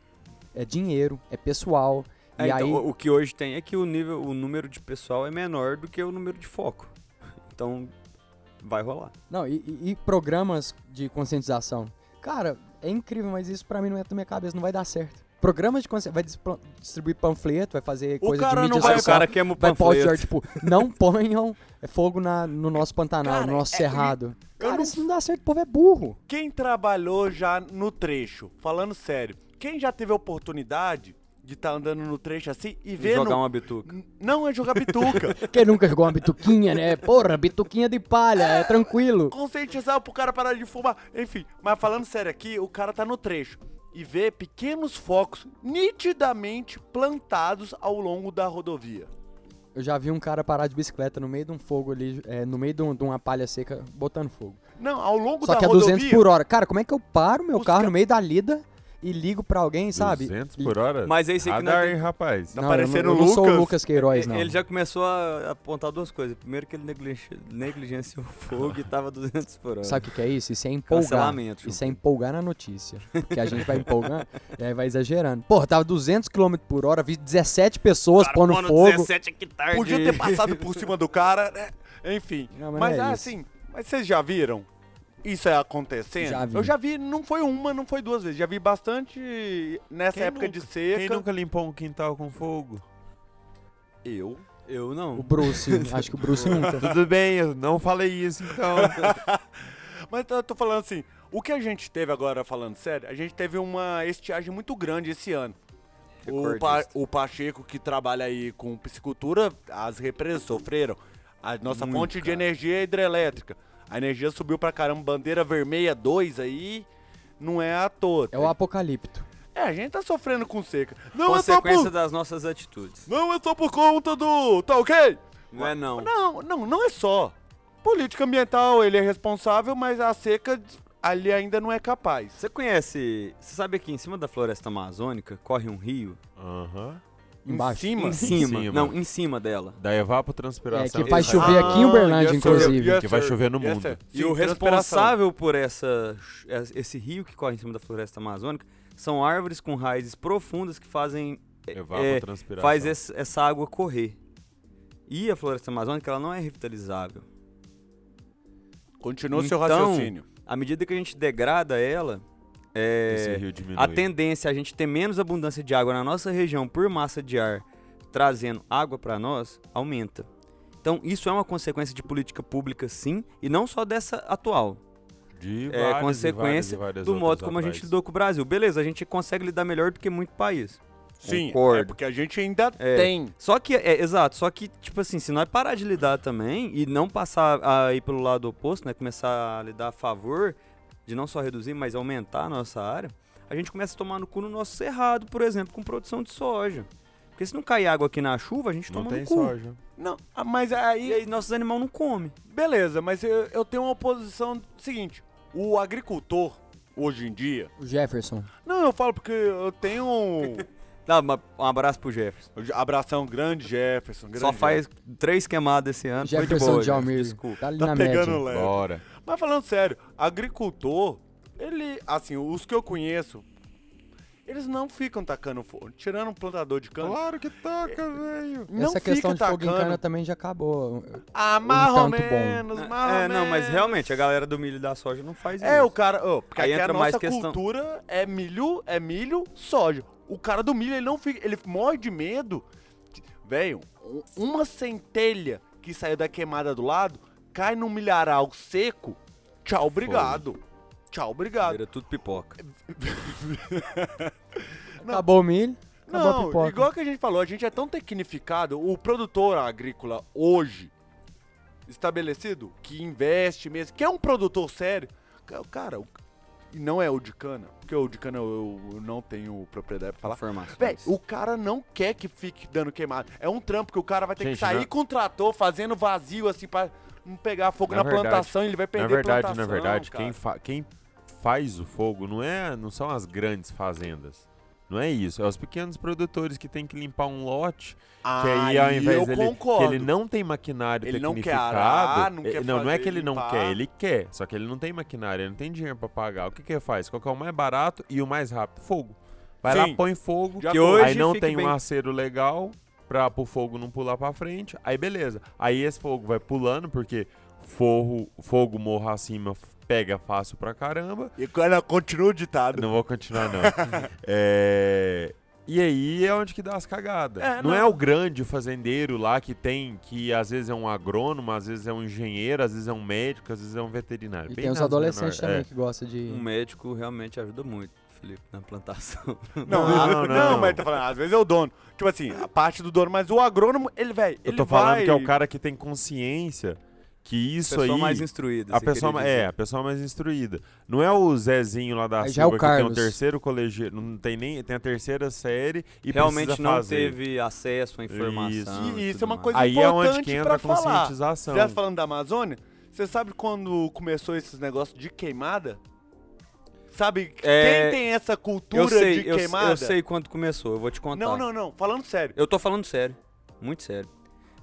Speaker 3: É dinheiro, é pessoal.
Speaker 2: É,
Speaker 3: e
Speaker 2: então,
Speaker 3: aí.
Speaker 2: o, que hoje tem é que o nível, o número de pessoal é menor do que o número de foco. Então, vai rolar.
Speaker 3: Não, e, e- programas de conscientização. Cara, é incrível, mas isso pra mim não é da minha cabeça, não vai dar certo. Programas de conscientização. Vai distribuir panfleto, vai fazer
Speaker 1: O
Speaker 3: coisa
Speaker 1: cara
Speaker 3: de
Speaker 1: não
Speaker 3: mídia
Speaker 1: vai-
Speaker 2: Aí o
Speaker 3: social.
Speaker 2: cara queima o
Speaker 3: vai
Speaker 2: panfleto.
Speaker 3: postar, tipo, não ponham é, fogo na, no nosso Pantanal,
Speaker 1: Cara,
Speaker 3: no nosso
Speaker 1: é-
Speaker 3: cerrado.
Speaker 1: eu
Speaker 3: Cara,
Speaker 1: não-
Speaker 3: isso não dá certo, o povo é burro.
Speaker 1: Quem trabalhou já no trecho, falando sério, quem já teve a oportunidade de estar andando no trecho assim e ver.
Speaker 2: Jogar
Speaker 1: no-
Speaker 2: uma bituca.
Speaker 1: Não é jogar bituca.
Speaker 3: Quem nunca jogou uma bituquinha, né? Porra, bituquinha de palha, é tranquilo.
Speaker 1: Conscientizar pro cara parar de fumar. Enfim, mas falando sério aqui, o cara tá no trecho e vê pequenos focos nitidamente plantados ao longo da rodovia.
Speaker 3: Eu já vi um cara parar de bicicleta no meio de um fogo ali, é, no meio de, um- de uma palha seca, botando fogo.
Speaker 1: Não, ao longo
Speaker 3: Só
Speaker 1: da
Speaker 3: que é
Speaker 1: rodovia.
Speaker 3: 200 por hora. Cara, como é que eu paro meu carro
Speaker 1: ca-
Speaker 3: no meio da lida e ligo pra alguém, sabe?
Speaker 4: 200 por hora?
Speaker 2: Mas é isso aí que não
Speaker 4: Radar,
Speaker 2: tem-
Speaker 4: hein, rapaz?
Speaker 1: Tá
Speaker 3: Não,
Speaker 1: parecendo
Speaker 3: não, eu não sou o
Speaker 1: Lucas.
Speaker 3: Lucas Queiroz, não.
Speaker 2: Ele já começou a apontar duas coisas. Primeiro que ele negligen- negligenciou o fogo e tava 200 por hora.
Speaker 3: Sabe o que, que é isso? Isso é empolgar.
Speaker 2: Cancelamento.
Speaker 3: Isso é empolgar na notícia. Porque a gente vai empolgando e aí vai exagerando. Porra, tava 200 km por hora, vi 17 pessoas
Speaker 2: Cara,
Speaker 3: pondo
Speaker 2: pondo
Speaker 3: fogo.
Speaker 2: 17 hectares
Speaker 1: Podia
Speaker 2: de-
Speaker 1: ter passado por cima do cara, né? Enfim.
Speaker 3: Não, mas
Speaker 1: mas
Speaker 3: não é isso.
Speaker 1: assim, mas vocês já viram isso é acontecendo?
Speaker 3: Já vi.
Speaker 1: Eu já vi, não foi uma, não foi duas vezes. Já vi bastante nessa
Speaker 4: Quem
Speaker 1: época
Speaker 4: nunca-
Speaker 1: de seca.
Speaker 4: Quem nunca limpou um quintal com fogo?
Speaker 1: Eu.
Speaker 2: Eu
Speaker 3: O
Speaker 2: não.
Speaker 3: Bruce, acho que o Bruce nunca.
Speaker 4: Tudo bem, eu não falei isso então.
Speaker 1: Mas eu tô falando assim, o que a gente teve agora, falando sério, a gente teve uma estiagem muito grande esse ano. O, pa o Pacheco, que trabalha aí com piscicultura, as represas sofreram. A nossa
Speaker 2: Muito,
Speaker 1: fonte de
Speaker 2: cara.
Speaker 1: energia é hidrelétrica. A energia subiu pra caramba, bandeira vermelha 2 aí, não é à toa.
Speaker 3: É o apocalipto.
Speaker 1: É, a gente tá sofrendo com seca. Não é só
Speaker 2: Consequência
Speaker 1: por...
Speaker 2: das nossas atitudes.
Speaker 1: Não é só por conta do... Tá ok?
Speaker 2: Não é não.
Speaker 1: Não, não, não é só. Política ambiental, ele é responsável, mas a seca ali ainda não é capaz.
Speaker 2: Você conhece. Você sabe que em cima da floresta amazônica corre um rio?
Speaker 4: Aham.
Speaker 3: Embaixo.
Speaker 1: Em cima?
Speaker 2: Em cima.
Speaker 4: cima.
Speaker 2: Não, em cima dela.
Speaker 4: Da evapotranspiração.
Speaker 3: É, que faz
Speaker 2: Exato.
Speaker 3: chover aqui em Uberlândia,
Speaker 1: yes,
Speaker 3: inclusive.
Speaker 1: Yes,
Speaker 4: Que vai chover no
Speaker 1: Yes,
Speaker 4: mundo.
Speaker 1: sir.
Speaker 2: E
Speaker 1: Sim,
Speaker 2: o responsável por essa, esse rio que corre em cima da floresta amazônica são árvores com raízes profundas que fazem é,
Speaker 4: Evapotranspiração.
Speaker 2: faz esse- essa água correr. E a floresta amazônica ela não é revitalizável.
Speaker 1: Continua seu
Speaker 2: Então,
Speaker 1: raciocínio.
Speaker 2: À medida que a gente degrada ela, é,
Speaker 4: Esse rio diminui.
Speaker 2: a tendência é a gente ter menos abundância de água na nossa região por massa de ar trazendo água para nós aumenta. Então isso é uma consequência de política pública sim, e não só dessa atual.
Speaker 4: De
Speaker 2: É
Speaker 4: várias e várias
Speaker 2: consequência
Speaker 4: e várias
Speaker 2: do modo como a gente
Speaker 4: atrás.
Speaker 2: lidou com o Brasil. Beleza, a gente consegue lidar melhor do que muito país.
Speaker 1: Sim,
Speaker 2: concordo.
Speaker 1: é porque a gente ainda
Speaker 2: É.
Speaker 1: tem.
Speaker 2: Só que, é, exato, só que, tipo assim, se nós parar de lidar também e não passar a ir pelo lado oposto, né? Começar a lidar a favor de não só reduzir, mas aumentar a nossa área, a gente começa a tomar no cu no nosso cerrado, por exemplo, com produção de soja. Porque se não cair água aqui na chuva, a gente
Speaker 4: Não
Speaker 2: toma
Speaker 4: tem
Speaker 2: no cu.
Speaker 4: soja.
Speaker 1: Não, ah, mas
Speaker 2: E
Speaker 1: aí,
Speaker 2: aí nossos animais não comem.
Speaker 1: beleza, mas eu, eu tenho uma posição seguinte. O agricultor, hoje em dia...
Speaker 3: O Jefferson.
Speaker 1: Não, eu falo porque eu tenho.
Speaker 2: Dá uma- um abraço pro Jefferson.
Speaker 1: Abração grande, Jefferson. Grande
Speaker 2: Só faz três queimadas esse ano. foi de
Speaker 3: Jefferson
Speaker 2: boa,
Speaker 3: de Almir.
Speaker 2: Jefferson, Desculpa.
Speaker 3: Tá ali
Speaker 1: Tá
Speaker 3: na
Speaker 1: pegando
Speaker 3: média.
Speaker 1: leve.
Speaker 4: Bora.
Speaker 1: Mas falando sério, agricultor, ele, assim, os que eu conheço, eles não ficam tacando fogo. Tirando um plantador de cana,
Speaker 4: Claro que toca, velho.
Speaker 1: não
Speaker 3: Essa questão
Speaker 1: fica
Speaker 3: de fogo em
Speaker 1: tacando.
Speaker 3: cana também já acabou.
Speaker 1: Ah, mais ou
Speaker 3: tanto bom.
Speaker 1: menos, mais
Speaker 2: É,
Speaker 1: ou
Speaker 2: não, mas realmente a galera do milho e da soja não faz isso.
Speaker 1: É, o cara. ô, porque
Speaker 2: Aí
Speaker 1: aqui a
Speaker 2: entra mais
Speaker 1: nossa
Speaker 2: questão-
Speaker 1: cultura é milho, é milho, soja. O cara do milho, ele não fica. Ele morre de medo. Velho, um- uma centelha que saiu da queimada do lado cai num milharal seco. Tchau, obrigado. Tchau, obrigado.
Speaker 2: Vira tudo pipoca.
Speaker 3: Acabou o milho, acabou
Speaker 1: Não,
Speaker 3: pipoca.
Speaker 1: igual que a gente falou, a gente é tão tecnificado, o produtor agrícola hoje, estabelecido, que investe mesmo, que é um produtor sério, ca- cara, o- e não é o de cana, porque o de cana eu, eu não tenho propriedade pra falar.
Speaker 2: Informações.
Speaker 1: Véi, o cara não quer que fique dando queimado. É um trampo que o cara vai ter
Speaker 4: Gente,
Speaker 1: que sair
Speaker 4: na-
Speaker 1: com o trator fazendo vazio assim pra não pegar fogo
Speaker 4: Na
Speaker 1: na,
Speaker 4: verdade-
Speaker 1: plantação, ele vai
Speaker 4: Na
Speaker 1: perder
Speaker 4: verdade,
Speaker 1: plantação.
Speaker 4: na verdade,
Speaker 1: cara.
Speaker 4: quem, fa- quem faz o fogo não é, não são as grandes fazendas. Não é isso, é os pequenos produtores que tem que limpar um lote, que aí ao invés
Speaker 1: eu
Speaker 4: dele, que
Speaker 1: concordo.
Speaker 4: ele não tem maquinário
Speaker 1: Ele não quer
Speaker 4: tecnificado,
Speaker 1: arar, não
Speaker 4: eh,
Speaker 1: quer
Speaker 4: não, não é que ele não
Speaker 1: limpar.
Speaker 4: quer, ele quer, só que ele não tem maquinário, ele não tem dinheiro pra pagar. O que que ele faz? Qual que é o mais barato e o mais rápido? Fogo. Vai lá,
Speaker 1: Sim.
Speaker 4: põe fogo,
Speaker 1: Já
Speaker 2: Que hoje
Speaker 4: aí não tem
Speaker 2: bem-
Speaker 4: um acero legal pra o fogo não pular pra frente, aí beleza. Aí esse fogo vai pulando, porque forro, fogo morra acima pega fácil pra caramba.
Speaker 1: E cara, continua o ditado.
Speaker 4: Não vou continuar, não. É, E aí é onde que dá as cagadas.
Speaker 1: É,
Speaker 4: não,
Speaker 1: não.
Speaker 4: é o grande fazendeiro lá que tem, que às vezes é um agrônomo, às vezes é um engenheiro, às vezes é um médico, às vezes é um veterinário.
Speaker 3: E
Speaker 4: Bem
Speaker 3: tem os adolescentes
Speaker 4: menor-
Speaker 3: também
Speaker 4: é.
Speaker 3: que gostam de.
Speaker 2: Um médico realmente ajuda muito, Felipe, na plantação.
Speaker 1: Não,
Speaker 4: Não,
Speaker 1: não,
Speaker 4: não.
Speaker 1: mas tá falando, às vezes é o dono. Tipo assim, a parte do dono, mas o agrônomo, ele, velho,
Speaker 4: Eu
Speaker 1: ele
Speaker 4: tô falando
Speaker 1: vai...
Speaker 4: que é o cara que tem consciência que isso
Speaker 2: pessoa
Speaker 4: aí...
Speaker 2: mais instruída.
Speaker 4: A
Speaker 2: você
Speaker 4: pessoa, é, a pessoa mais instruída. Não é o Zezinho lá da
Speaker 3: é o
Speaker 4: Silva que tem o
Speaker 3: Carlos.
Speaker 4: terceiro colegial, não tem nem, tem a terceira série e
Speaker 2: Realmente
Speaker 4: precisa
Speaker 2: não
Speaker 4: fazer.
Speaker 2: teve acesso à informação.
Speaker 4: Isso.
Speaker 1: E isso é uma
Speaker 2: mais.
Speaker 1: coisa
Speaker 4: Aí é onde
Speaker 1: importante
Speaker 4: que entra a
Speaker 1: falar.
Speaker 4: conscientização.
Speaker 1: Já falando da Amazônia, você sabe quando começou esses negócios de queimada? Sabe
Speaker 2: É,
Speaker 1: quem tem essa cultura
Speaker 2: Eu sei,
Speaker 1: de
Speaker 2: eu,
Speaker 1: queimada?
Speaker 2: eu sei quando começou, eu vou te contar.
Speaker 1: Não, não, não. Falando sério.
Speaker 2: Eu tô falando sério, muito sério.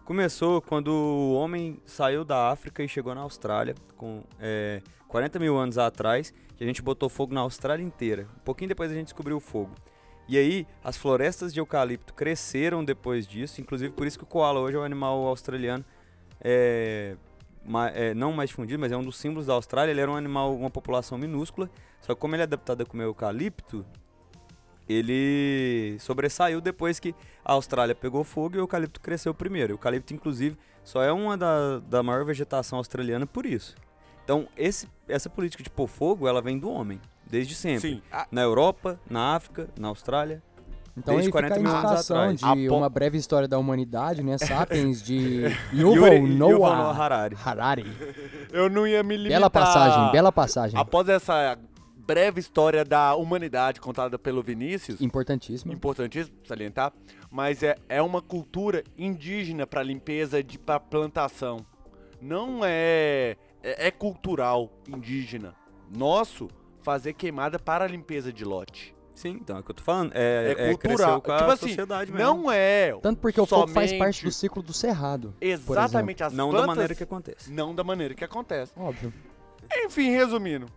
Speaker 2: Começou quando o homem saiu da África e chegou na Austrália, com é, 40 mil anos atrás, que a gente botou fogo na Austrália inteira. Um pouquinho depois a gente descobriu o fogo. E aí, as florestas de eucalipto cresceram depois disso, inclusive por isso que o koala hoje é um animal australiano, é, ma- é, não mais difundido, mas é um dos símbolos da Austrália. Ele era um animal, uma população minúscula, só que como ele é adaptado a comer eucalipto, ele sobressaiu depois que a Austrália pegou fogo e o eucalipto cresceu primeiro. O eucalipto, inclusive, só é uma da, da maior vegetação australiana por isso. Então, esse, essa política de pôr fogo, ela vem do homem, desde sempre.
Speaker 1: Sim.
Speaker 2: Na Europa, na África, na Austrália.
Speaker 3: Então
Speaker 2: Desde
Speaker 3: aí fica
Speaker 2: 40
Speaker 3: a
Speaker 2: mil anos
Speaker 3: indicação
Speaker 2: atrás.
Speaker 3: de
Speaker 1: A
Speaker 3: uma breve história da humanidade, né? Sapiens de Yuval Noah
Speaker 2: Harari.
Speaker 3: Harari.
Speaker 1: Eu não ia me limitar...
Speaker 3: Bela passagem, bela passagem.
Speaker 1: Após essa breve história da humanidade contada pelo Vinícius,
Speaker 3: Importantíssimo.
Speaker 1: importantíssimo salientar, mas é, é uma cultura indígena para limpeza de para plantação. Não é, é é cultural indígena. Nosso fazer queimada para a limpeza de lote.
Speaker 2: Sim, então é o que eu tô falando. É,
Speaker 1: É,
Speaker 2: é
Speaker 1: cultural.
Speaker 2: com a
Speaker 1: tipo assim,
Speaker 2: sociedade mesmo.
Speaker 1: não é
Speaker 3: Tanto porque o fogo faz
Speaker 1: somente-
Speaker 3: parte do ciclo do cerrado.
Speaker 1: exatamente as
Speaker 2: não
Speaker 1: plantas,
Speaker 2: da maneira que acontece.
Speaker 1: não da maneira que acontece.
Speaker 3: Óbvio.
Speaker 1: Enfim, resumindo,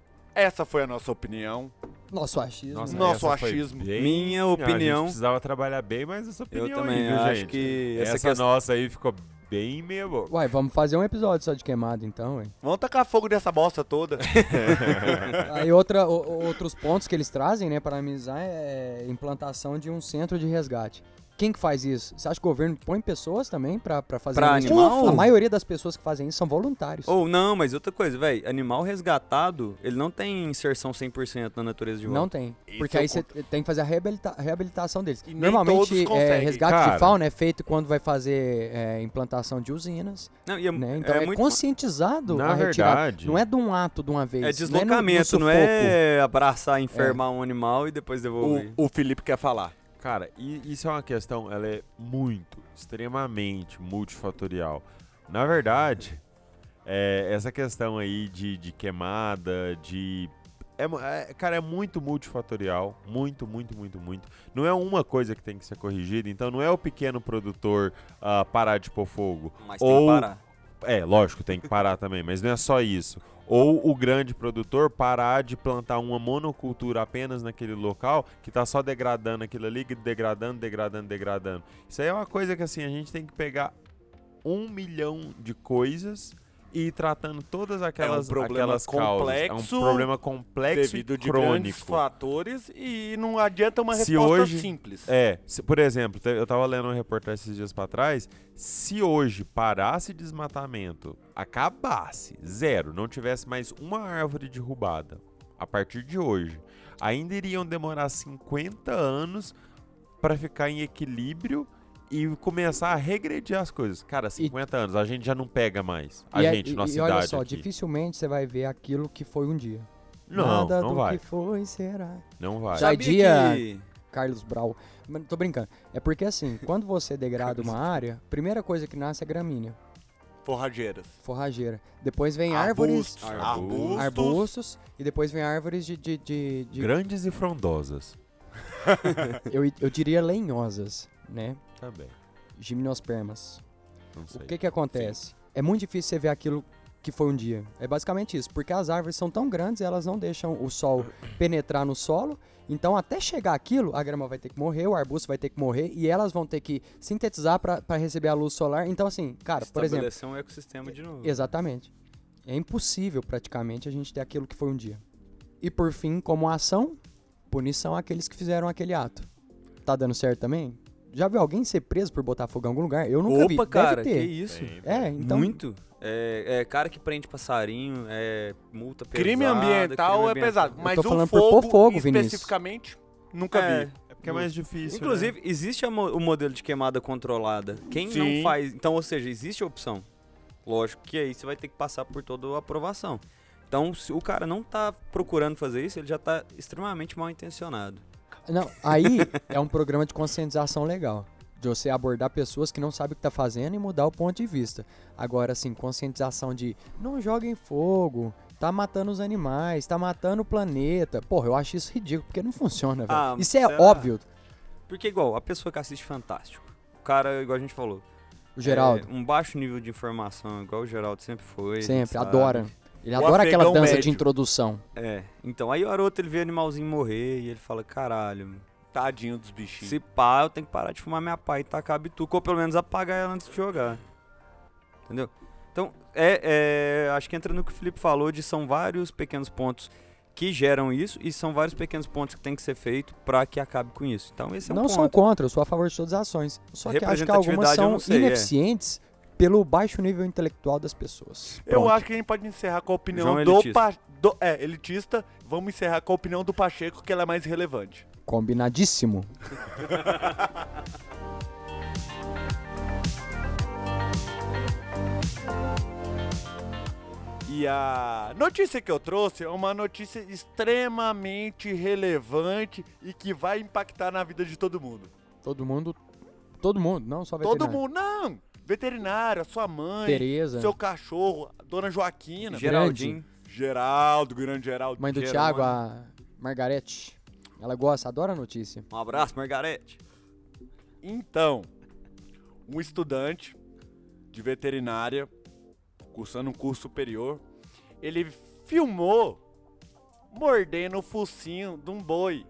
Speaker 1: essa foi a nossa opinião.
Speaker 3: Nosso achismo.
Speaker 4: Nossa,
Speaker 1: Nosso
Speaker 4: essa foi
Speaker 1: achismo.
Speaker 4: bem-
Speaker 2: Minha
Speaker 4: A gente
Speaker 2: opinião-
Speaker 4: precisava trabalhar bem, mas essa opinião
Speaker 2: Eu também
Speaker 4: aí, viu,
Speaker 2: acho
Speaker 4: gente?
Speaker 2: que
Speaker 4: essa,
Speaker 2: essa questão-
Speaker 4: nossa aí ficou bem meia boca.
Speaker 3: Uai, vamos fazer um episódio só de queimado então, hein?
Speaker 1: Vamos tacar fogo dessa bosta toda.
Speaker 3: Aí outra, o- outros pontos que eles trazem, né, para amenizar é implantação de um centro de resgate. Quem que faz isso? Você acha que o governo põe pessoas também pra, pra fazer
Speaker 2: Pra
Speaker 3: isso?
Speaker 2: animal?
Speaker 3: A maioria das pessoas que fazem isso são voluntários.
Speaker 2: Ou não, mas outra coisa, velho, animal resgatado, ele não tem inserção 100% na natureza de volta.
Speaker 3: Não tem.
Speaker 1: Isso
Speaker 3: Porque
Speaker 1: eu
Speaker 3: aí você tem que fazer a reabilita- reabilitação deles.
Speaker 1: E
Speaker 3: Normalmente, é, resgate
Speaker 4: Cara.
Speaker 3: de fauna é feito quando vai fazer é, implantação de usinas.
Speaker 2: Não, e é,
Speaker 3: Né? Então é,
Speaker 2: muito
Speaker 3: conscientizado
Speaker 4: Na
Speaker 3: a retirada.
Speaker 4: verdade,
Speaker 3: Não é de um ato de uma vez.
Speaker 2: É
Speaker 3: não
Speaker 2: deslocamento,
Speaker 3: no-
Speaker 2: não,
Speaker 3: no
Speaker 2: é abraçar, enfermar um animal e depois devolver.
Speaker 1: O, o Felipe quer falar.
Speaker 4: Cara, e isso é uma questão, ela é muito, extremamente multifatorial. Na verdade, é, essa questão aí de, de queimada, de. É, é, cara, é muito multifatorial. Muito, muito, muito, muito. Não é uma coisa que tem que ser corrigida. Então, não é o pequeno produtor ah, parar de pôr fogo.
Speaker 2: Mas tem
Speaker 4: ou-
Speaker 2: que parar.
Speaker 4: É, lógico, tem que parar também, mas não é só isso. Ou o grande produtor parar de plantar uma monocultura apenas naquele local, que tá só degradando aquilo ali, degradando, degradando, degradando. Isso aí é uma coisa que assim, a gente tem que pegar um milhão de coisas e tratando todas aquelas,
Speaker 1: problema
Speaker 4: aquelas causas. É
Speaker 1: complexo,
Speaker 4: um problema complexo
Speaker 1: Devido
Speaker 4: e
Speaker 1: de
Speaker 4: crônico.
Speaker 1: fatores e não adianta uma
Speaker 4: Se
Speaker 1: resposta
Speaker 4: hoje-
Speaker 1: simples.
Speaker 4: É, se- por exemplo, eu tava lendo uma reportagem esses dias pra trás. Se hoje parasse desmatamento, acabasse, zero, não tivesse mais uma árvore derrubada, a partir de hoje, ainda iriam demorar 50 anos pra ficar em equilíbrio e começar a regredir as coisas. Cara, 50 anos, a gente já não pega mais. A
Speaker 3: E é-
Speaker 4: gente,
Speaker 3: e,
Speaker 4: nossa
Speaker 3: e olha
Speaker 4: cidade
Speaker 3: só,
Speaker 4: aqui.
Speaker 3: dificilmente você vai ver aquilo que foi um dia.
Speaker 4: Não,
Speaker 3: Nada
Speaker 4: não
Speaker 3: do
Speaker 4: vai.
Speaker 3: que foi será.
Speaker 4: Não vai.
Speaker 3: Já-
Speaker 2: Sabia
Speaker 3: dia-
Speaker 2: que-
Speaker 3: Carlos Brau. Mas tô brincando. É porque assim, quando você degrada uma área, primeira coisa que nasce é gramínea,
Speaker 1: Forrageiras.
Speaker 3: forrageira. Depois vem árvores,
Speaker 1: Arbustos.
Speaker 2: arbustos.
Speaker 3: arbustos, e depois vem árvores de. de, de, de-
Speaker 4: Grandes e frondosas.
Speaker 3: eu, eu diria lenhosas, né?
Speaker 4: Também.
Speaker 3: Gimnospermas.
Speaker 4: Não sei.
Speaker 3: O que que acontece? É muito difícil você ver aquilo que foi um dia. É basicamente isso, porque as árvores são tão grandes, elas não deixam o sol penetrar no solo. Então, até chegar aquilo, a grama vai ter que morrer, o arbusto vai ter que morrer e elas vão ter que sintetizar para receber a luz solar. Então, assim, cara, por exemplo,
Speaker 2: Estabelecer um ecossistema de novo.
Speaker 3: exatamente. É impossível praticamente a gente ter aquilo que foi um dia. E por fim, como ação, punição àqueles que fizeram aquele ato. Tá dando certo também? Já viu alguém ser preso por botar fogo em algum lugar? Eu nunca vi.
Speaker 2: Opa,
Speaker 3: Deve
Speaker 2: cara, que isso?
Speaker 3: É, então.
Speaker 2: Muito. É, é cara que prende passarinho, é multa pesada.
Speaker 1: crime ambiental
Speaker 2: crime
Speaker 1: é
Speaker 2: ambiental.
Speaker 1: pesado,
Speaker 3: Eu
Speaker 1: mas
Speaker 3: tô
Speaker 1: o
Speaker 3: falando por
Speaker 1: fogo,
Speaker 3: fogo, Vinícius.
Speaker 1: especificamente, nunca
Speaker 2: É,
Speaker 1: vi.
Speaker 4: É porque é mais difícil.
Speaker 2: Inclusive, existe a mo- o modelo de queimada controlada. Quem não
Speaker 1: Sim.
Speaker 2: faz. Então, ou seja, existe a opção. Lógico que aí você vai ter que passar por toda a aprovação. Então, se o cara não tá procurando fazer isso, ele já tá extremamente mal intencionado.
Speaker 3: Não, aí é um programa de conscientização legal. De você abordar pessoas que não sabem o que tá fazendo e mudar o ponto de vista. Agora, assim, conscientização de não joguem fogo, tá matando os animais, tá matando o planeta. Porra, eu acho isso ridículo, porque não funciona, velho.
Speaker 2: Ah,
Speaker 3: isso é
Speaker 2: será?
Speaker 3: óbvio.
Speaker 2: Porque, igual, a pessoa que assiste Fantástico. O cara, igual a gente falou.
Speaker 3: O Geraldo,
Speaker 2: é, um baixo nível de informação, igual o Geraldo sempre foi.
Speaker 3: sempre, adora. Ele
Speaker 1: O
Speaker 3: adora aquela dança de
Speaker 1: médio.
Speaker 3: introdução.
Speaker 2: É. Então, aí o Aroto ele vê animalzinho morrer e ele fala: caralho,
Speaker 1: Tadinho dos bichinhos.
Speaker 2: se pá, eu tenho que parar de fumar minha pá e tacar a bituca, ou pelo menos apagar ela antes de jogar. Entendeu? Então, é, é, acho que entra no que o Felipe falou de são vários pequenos pontos que geram isso e são vários pequenos pontos que tem que ser feito para que acabe com isso. Então, esse é um
Speaker 3: não
Speaker 2: ponto.
Speaker 3: sou contra, eu sou a favor de todas as ações. Só que acho que algumas são
Speaker 2: sei, é.
Speaker 3: Pelo baixo nível intelectual das pessoas.
Speaker 1: Eu
Speaker 3: Pronto.
Speaker 1: acho que a gente pode encerrar com a opinião
Speaker 2: João
Speaker 1: do,
Speaker 2: elitista.
Speaker 1: pa, do. É, elitista. Vamos encerrar com a opinião do Pacheco, que ela é mais relevante.
Speaker 3: Combinadíssimo.
Speaker 1: E a notícia que eu trouxe é uma notícia extremamente relevante e que vai impactar na vida de todo mundo.
Speaker 3: Todo mundo. Todo mundo, não só
Speaker 1: Todo
Speaker 3: veterinário.
Speaker 1: mundo, não! Veterinário, a sua mãe,
Speaker 3: Tereza,
Speaker 1: seu cachorro, a dona Joaquina,
Speaker 2: Geraldinho.
Speaker 1: Geraldo, grande Geraldo.
Speaker 3: mãe do
Speaker 2: Jerônimo.
Speaker 3: Thiago, a Margarete. Ela gosta, adora a notícia.
Speaker 2: Um abraço, Margarete.
Speaker 1: Então, um estudante de veterinária, cursando um curso superior, ele filmou mordendo o focinho de um boi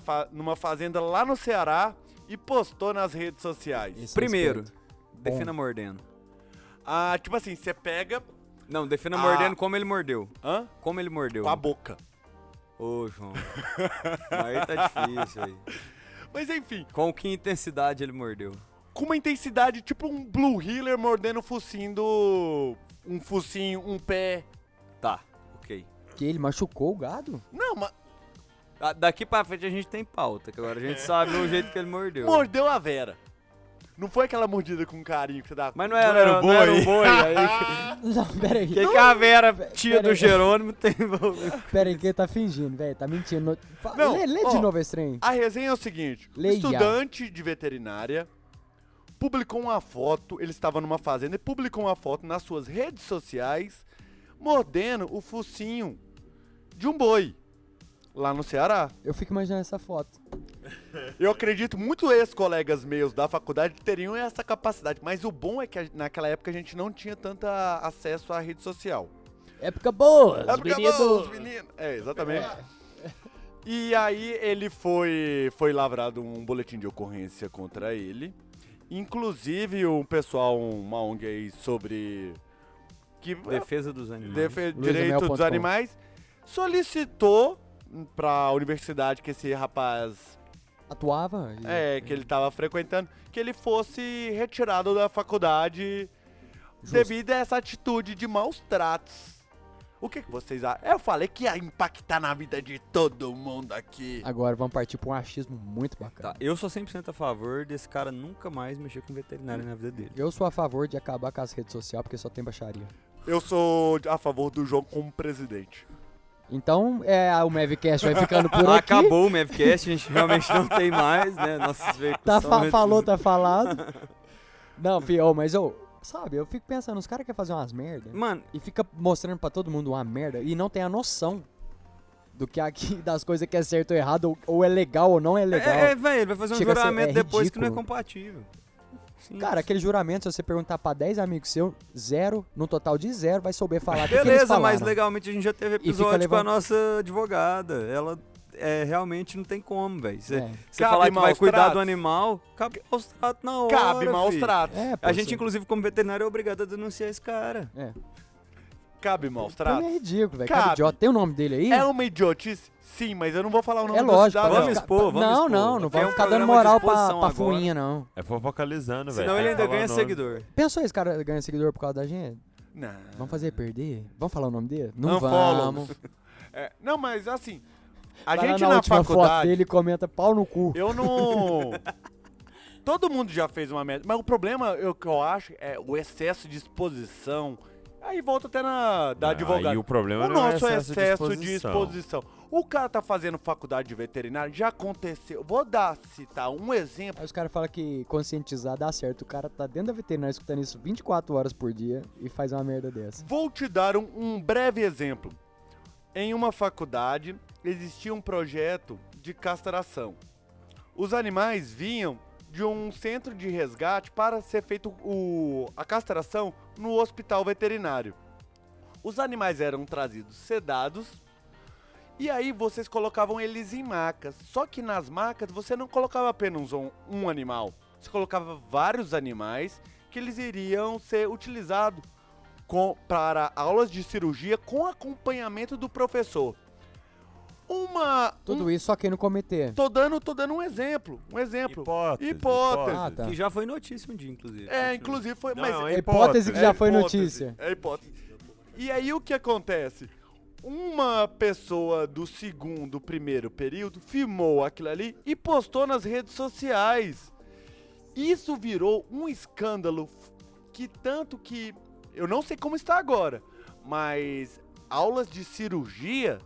Speaker 1: fa- numa fazenda lá no Ceará e postou nas redes sociais.
Speaker 3: Esse
Speaker 2: Primeiro,
Speaker 3: respeito.
Speaker 2: Defina mordendo.
Speaker 1: Ah, tipo assim, você pega.
Speaker 2: Não, defina
Speaker 1: Ah.
Speaker 2: mordendo como ele mordeu.
Speaker 1: Hã?
Speaker 2: Como ele mordeu.
Speaker 1: Com a boca.
Speaker 2: Ô, João. aí tá difícil aí.
Speaker 1: Mas enfim,
Speaker 2: Com que intensidade ele mordeu?
Speaker 1: com uma intensidade tipo um Blue Healer mordendo o focinho do. Um focinho, um pé.
Speaker 2: Tá, ok.
Speaker 3: Que ele machucou o gado?
Speaker 1: Não, mas
Speaker 2: Ah, Daqui pra frente a gente tem pauta, que agora a gente sabe o jeito que ele mordeu.
Speaker 1: mordeu a Vera. Não foi aquela mordida com carinho que você dá.
Speaker 2: Mas não era, não era, um boi. aí,
Speaker 3: Não, peraí.
Speaker 2: que, que a Vera, tia
Speaker 3: pera
Speaker 2: do
Speaker 3: aí.
Speaker 2: Jerônimo, tem?
Speaker 3: Peraí, que ele tá fingindo, velho. Tá mentindo.
Speaker 1: Não,
Speaker 3: lê lê
Speaker 1: ó.
Speaker 3: de novo esse trem.
Speaker 1: A resenha é o seguinte:
Speaker 3: Leia.
Speaker 1: estudante de veterinária publicou uma foto, ele estava numa fazenda e publicou uma foto nas suas redes sociais mordendo o focinho de um boi lá no Ceará.
Speaker 3: Eu fico imaginando essa foto.
Speaker 1: Eu acredito muito ex-colegas meus da faculdade teriam essa capacidade, mas o bom é que a- naquela época a gente não tinha tanto acesso à rede social.
Speaker 3: Época boa,
Speaker 1: É
Speaker 3: os
Speaker 1: porque,
Speaker 3: meninos.
Speaker 1: bom, os meninos. É, exatamente. E aí ele foi, foi lavrado um boletim de ocorrência contra ele. Inclusive um pessoal, uma ONG aí sobre que
Speaker 2: Defesa dos animais.
Speaker 1: defe- direito dos animais solicitou pra universidade que esse rapaz
Speaker 3: Atuava. e-
Speaker 1: é, que ele tava frequentando, que ele fosse retirado da faculdade
Speaker 3: Justo.
Speaker 1: devido a essa atitude de maus tratos. O que, que vocês acham? Eu falei que ia impactar na vida de todo mundo aqui.
Speaker 3: Agora vamos partir pra um achismo muito bacana.
Speaker 2: Tá, eu sou 100% a favor desse cara nunca mais mexer com veterinário na vida dele.
Speaker 3: Eu sou a favor de acabar com as redes sociais porque só tem baixaria.
Speaker 1: Eu sou a favor do João como presidente.
Speaker 3: Então, é, o Mavcast vai ficando por aqui.
Speaker 2: Acabou o Mavcast, a gente realmente não tem mais, né? Nossos veículos
Speaker 3: Tá fa- falou, tá falado. Não, filho, ô, mas eu, sabe, eu fico pensando, os caras querem fazer umas merda
Speaker 2: Mano,
Speaker 3: e fica mostrando pra todo mundo uma merda e não tem a noção do que aqui, das coisas que é certo ou errado, ou, ou é legal ou não é legal.
Speaker 2: é, é velho, ele vai fazer um
Speaker 3: Chega
Speaker 2: juramento
Speaker 3: é
Speaker 2: depois que não é compatível. Sim.
Speaker 3: Cara, aquele juramento, se você perguntar pra 10 amigos seus, zero, no total de zero, vai souber falar o que
Speaker 2: Beleza, mas legalmente a gente já teve episódio com a nossa advogada. Ela é, realmente não tem como, velho. Você
Speaker 3: É.
Speaker 2: falar que vai cuidar
Speaker 1: tratos?
Speaker 2: do animal, cabe maus tratos na hora.
Speaker 1: Cabe maus tratos.
Speaker 3: É,
Speaker 2: A gente, inclusive, como veterinário, é obrigado a denunciar esse cara.
Speaker 3: É.
Speaker 1: Cabe maus
Speaker 3: mim
Speaker 1: tratos.
Speaker 3: é ridículo, velho.
Speaker 1: Cabe.
Speaker 3: Cada idiota. Tem o nome dele aí?
Speaker 1: É uma idiotice? Sim, mas eu não vou falar o nome
Speaker 3: É
Speaker 1: da
Speaker 3: lógico.
Speaker 1: cidade,
Speaker 2: vamos
Speaker 1: não.
Speaker 3: ficar-
Speaker 2: expor, vamos
Speaker 3: não,
Speaker 2: expor.
Speaker 3: não, não
Speaker 2: é
Speaker 3: vamos
Speaker 2: um
Speaker 3: ficar dando moral pra, pra fuinha, não.
Speaker 4: É fofocalizando, velho.
Speaker 2: Senão ele ainda
Speaker 4: falar
Speaker 2: ganha seguidor.
Speaker 3: Pensou esse cara ganha seguidor por causa da gente?
Speaker 1: Não.
Speaker 3: Vamos fazer perder? Vamos falar o nome dele? Não
Speaker 1: Unfollow.
Speaker 3: vamos.
Speaker 1: É, não, mas assim, a
Speaker 3: Vai
Speaker 1: gente
Speaker 3: na,
Speaker 1: na,
Speaker 3: última foto
Speaker 1: faculdade,
Speaker 3: dele comenta pau no cu.
Speaker 1: eu não... Todo mundo já fez uma merda, mas o problema, eu, que eu acho, é o excesso de exposição. Aí volta até na da
Speaker 4: Ah,
Speaker 1: advogada.
Speaker 4: Aí o problema
Speaker 1: O
Speaker 4: não é
Speaker 1: nosso
Speaker 4: excesso,
Speaker 1: excesso,
Speaker 4: de
Speaker 1: de,
Speaker 4: exposição.
Speaker 1: exposição. O cara tá fazendo faculdade de veterinário, já aconteceu. Vou dar, citar um exemplo.
Speaker 3: Aí os caras falam que conscientizar dá certo. O cara tá dentro da veterinária escutando isso 24 horas por dia e faz uma merda dessa.
Speaker 1: Vou te dar um, um breve exemplo. Em uma faculdade existia um projeto de castração. Os animais vinham de um centro de resgate para ser feito o, a castração no hospital veterinário. Os animais eram trazidos sedados e aí vocês colocavam eles em macas. Só que nas macas você não colocava apenas um, um animal, você colocava vários animais que eles iriam ser utilizados para aulas de cirurgia com acompanhamento do professor. Uma.
Speaker 3: Tudo
Speaker 1: um-
Speaker 3: isso só quem no comitê.
Speaker 1: Tô dando, tô dando um exemplo. Um exemplo.
Speaker 4: Hipótese.
Speaker 1: Hipótese.
Speaker 3: Ah, tá.
Speaker 2: Que já foi notícia um dia, inclusive.
Speaker 1: É, inclusive foi.
Speaker 4: Não,
Speaker 1: mas
Speaker 4: é
Speaker 3: É hipótese que já foi
Speaker 1: hipótese,
Speaker 3: notícia.
Speaker 1: É hipótese. E aí o que acontece? Uma pessoa do segundo, primeiro período filmou aquilo ali e postou nas redes sociais. Isso virou um escândalo que tanto que eu não sei como está agora, mas aulas de cirurgia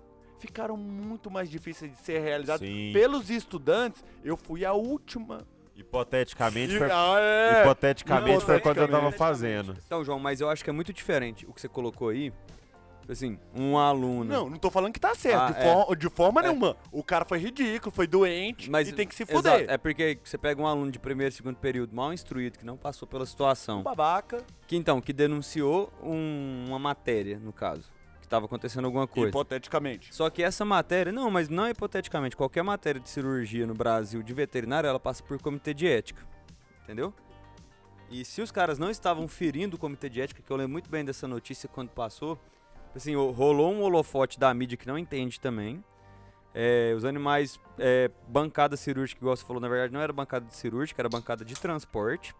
Speaker 1: ficaram muito mais difíceis de ser realizadas
Speaker 4: Sim.
Speaker 1: pelos estudantes. Eu fui a última.
Speaker 4: Hipoteticamente, foi,
Speaker 1: Ah, é.
Speaker 4: hipoteticamente foi quando eu tava fazendo.
Speaker 2: Então, João, mas eu acho que é muito diferente o que você colocou aí. Assim, um aluno.
Speaker 1: Não, não tô falando que tá certo,
Speaker 2: Ah,
Speaker 1: de,
Speaker 2: é.
Speaker 1: for- de forma
Speaker 2: É.
Speaker 1: nenhuma. O cara foi ridículo, foi doente
Speaker 2: Mas,
Speaker 1: e tem que se
Speaker 2: exato,
Speaker 1: fuder.
Speaker 2: É porque você pega um aluno de primeiro e segundo período mal instruído, que não passou pela situação,
Speaker 1: Um babaca,
Speaker 2: que então, que denunciou um- uma matéria, no caso, estava acontecendo alguma coisa.
Speaker 1: hipoteticamente.
Speaker 2: Só que essa matéria, não, mas não hipoteticamente, qualquer matéria de cirurgia no Brasil de veterinário, ela passa por comitê de ética. Entendeu? E se os caras não estavam ferindo o comitê de ética, que eu lembro muito bem dessa notícia quando passou, assim, rolou um holofote da mídia que não entende também. É, os animais, é, bancada cirúrgica, igual você falou, na verdade não era bancada de cirúrgica, era bancada de transporte.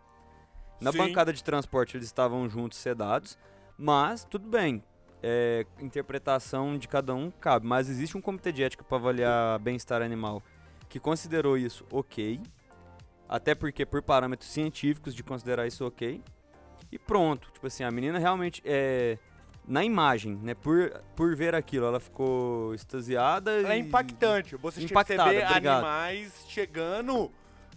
Speaker 2: Na
Speaker 1: Sim.
Speaker 2: bancada de transporte eles estavam juntos, sedados, mas tudo bem. É, interpretação de cada um cabe, mas existe um comitê de ética para avaliar bem-estar animal que considerou isso ok, até porque por parâmetros científicos de considerar isso ok, e pronto. Tipo assim, a menina realmente é na imagem, né? Por, por ver aquilo, ela ficou extasiada.
Speaker 1: É
Speaker 2: e-
Speaker 1: impactante. Você
Speaker 2: Impactada, obrigado.
Speaker 1: animais chegando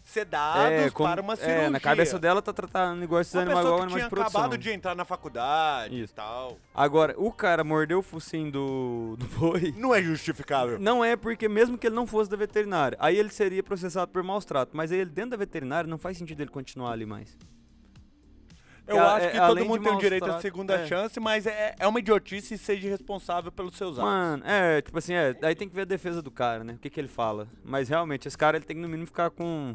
Speaker 1: sedados
Speaker 2: É, como-
Speaker 1: para uma cirurgia.
Speaker 2: é, na cabeça dela tá tratando igual esses animais igual animais
Speaker 1: tinha
Speaker 2: de produção.
Speaker 1: acabado de entrar na faculdade
Speaker 2: Isso.
Speaker 1: e tal.
Speaker 2: Agora, o cara mordeu o focinho do, do boi.
Speaker 1: Não é justificável.
Speaker 2: Não é porque mesmo que ele não fosse da veterinária, aí ele seria processado por maus tratos, mas aí ele dentro da veterinária não faz sentido ele continuar ali mais.
Speaker 1: Eu
Speaker 2: a-
Speaker 1: acho
Speaker 2: é-
Speaker 1: que todo mundo tem o direito à segunda
Speaker 2: é.
Speaker 1: chance, mas é, é uma idiotice e seja responsável pelos seus atos.
Speaker 2: Mano, é, tipo assim, é, aí tem que ver a defesa do cara, né? O que que ele fala. Mas realmente, esse cara ele tem que no mínimo ficar com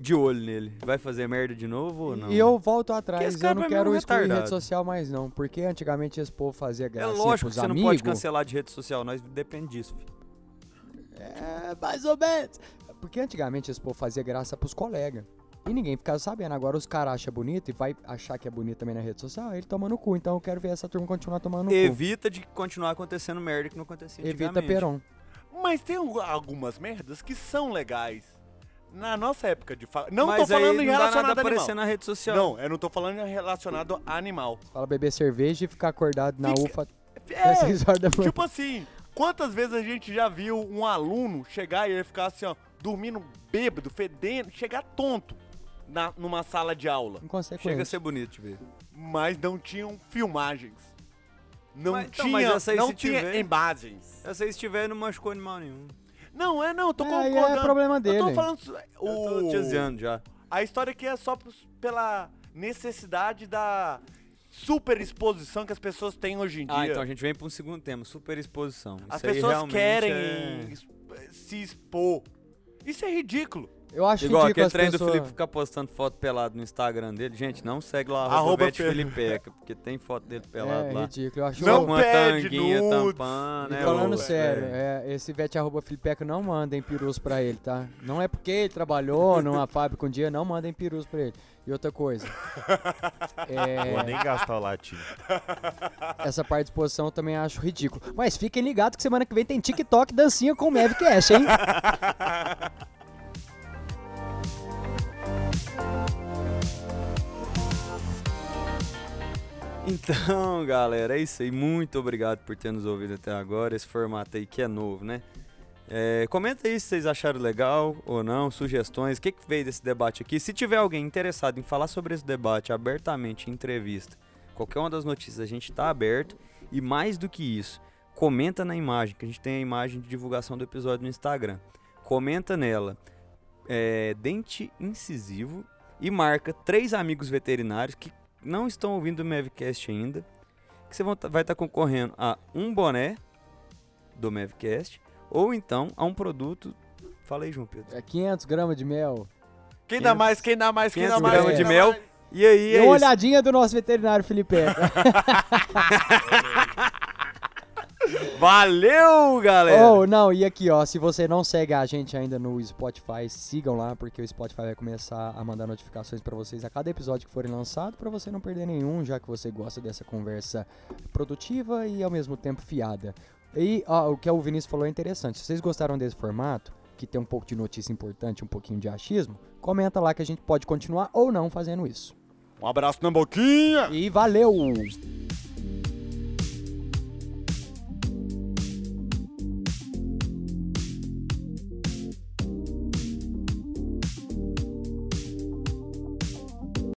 Speaker 2: de olho nele. Vai fazer merda de novo ou não?
Speaker 3: E eu volto atrás, eu não quero excluir rede
Speaker 2: retardado.
Speaker 3: social mais não, porque antigamente esse povo fazia
Speaker 2: é
Speaker 3: gracinha
Speaker 2: lógico que você não
Speaker 3: amigos.
Speaker 2: pode cancelar de rede social, nós depende disso. filho.
Speaker 3: É, mais ou menos. Porque antigamente esse povo fazia graça pros colegas. E ninguém ficava sabendo. Agora os caras acham bonito e vai achar que é bonito também na rede social, ele toma no cu. Então eu quero ver essa turma continuar tomando no cu.
Speaker 2: Evita de continuar acontecendo merda que não acontecia
Speaker 3: Evita
Speaker 2: antigamente.
Speaker 3: Peron.
Speaker 1: Mas tem al- algumas merdas que são legais. Na nossa época de fa... Não
Speaker 2: Mas
Speaker 1: tô falando
Speaker 2: aí
Speaker 1: em
Speaker 2: não dá nada
Speaker 1: relacionado a
Speaker 2: aparecer
Speaker 1: animal.
Speaker 2: na rede social.
Speaker 1: Não, eu não tô falando em relacionado a animal.
Speaker 3: Fala beber cerveja e ficar acordado na
Speaker 1: Fica-
Speaker 3: UFA até
Speaker 1: É,
Speaker 3: 6 horas da manhã.
Speaker 1: tipo assim, Quantas vezes a gente já viu um aluno chegar e ele ficar assim, ó, dormindo bêbado, fedendo, chegar tonto na, numa sala de aula.
Speaker 2: Chega a ser bonito de ver.
Speaker 1: Mas não tinham filmagens. Não
Speaker 2: Mas, então,
Speaker 1: tinha,
Speaker 2: mas essa aí
Speaker 1: não
Speaker 2: se
Speaker 1: tinha
Speaker 2: tiver-
Speaker 1: imagens.
Speaker 2: Se vocês estiver, não machucou animal nenhum.
Speaker 1: Não, é não, eu tô
Speaker 3: É, aí
Speaker 1: concordando.
Speaker 3: é problema dele.
Speaker 1: Eu tô falando... so-
Speaker 2: Eu tô
Speaker 1: O,
Speaker 2: já.
Speaker 1: a história aqui é só pela necessidade da super exposição que as pessoas têm hoje em dia.
Speaker 2: Ah, então a gente vem para um segundo tema, superexposição.
Speaker 1: As
Speaker 2: Isso
Speaker 1: pessoas querem
Speaker 2: é-
Speaker 1: se expor. Isso é ridículo.
Speaker 3: Eu acho
Speaker 2: Igual aquele trem do
Speaker 3: pessoas...
Speaker 2: Felipe ficar postando foto pelado no Instagram dele. Gente, não segue lá,
Speaker 1: Arroba
Speaker 2: arroba Vete
Speaker 1: Fe-
Speaker 2: Felipeca, porque tem foto dele pelado
Speaker 3: É
Speaker 2: lá.
Speaker 3: ridículo. Eu acho
Speaker 1: Não
Speaker 2: uma
Speaker 1: pede
Speaker 2: tanguinha
Speaker 1: nudes.
Speaker 2: tampando,
Speaker 3: E
Speaker 2: né?
Speaker 3: falando
Speaker 2: ô,
Speaker 3: sério,
Speaker 2: velho?
Speaker 3: é, esse vete arroba Filipeca não mandem perus pra ele, tá? Não é porque ele trabalhou numa fábrica um dia, não mandem perus pra ele. E outra coisa, é,
Speaker 4: Vou nem gastar o latim.
Speaker 3: essa parte de exposição eu também acho ridículo. Mas fiquem ligados que semana que vem tem TikTok dancinha com o Mavcast, hein?
Speaker 2: Então, galera, é isso aí. Muito obrigado por ter nos ouvido até agora. Esse formato aí que é novo, né? É, comenta aí se vocês acharam legal ou não, sugestões, o que, que veio desse debate aqui. Se tiver alguém interessado em falar sobre esse debate abertamente em entrevista, qualquer uma das notícias, a gente está aberto. E mais do que isso, comenta na imagem, que a gente tem a imagem de divulgação do episódio no Instagram. Comenta nela, é, dente incisivo e marca três amigos veterinários que não estão ouvindo o Mavcast ainda, que você tá- vai estar concorrendo a um boné do Mavcast ou então a um produto. Fala aí, João Pedro.
Speaker 3: É 500 gramas de mel.
Speaker 1: Quem dá mais, quem dá mais, quem dá
Speaker 2: 500
Speaker 1: mais.
Speaker 3: gramas
Speaker 1: quem
Speaker 3: de
Speaker 2: mel. E aí,
Speaker 3: E
Speaker 2: é
Speaker 3: uma
Speaker 2: isso.
Speaker 3: olhadinha do nosso veterinário Filipeca.
Speaker 2: Valeu, galera!
Speaker 3: Oh, não, e aqui, ó, se você não segue a gente ainda no Spotify, sigam lá, porque o Spotify vai começar a mandar notificações pra vocês a cada episódio que forem lançado, pra você não perder nenhum, já que você gosta dessa conversa produtiva e ao mesmo tempo fiada. E ó, o que o Vinícius falou é interessante. Se vocês gostaram desse formato, que tem um pouco de notícia importante, um pouquinho de achismo, comenta lá que a gente pode continuar ou não fazendo isso.
Speaker 1: Um abraço na boquinha.
Speaker 3: E valeu!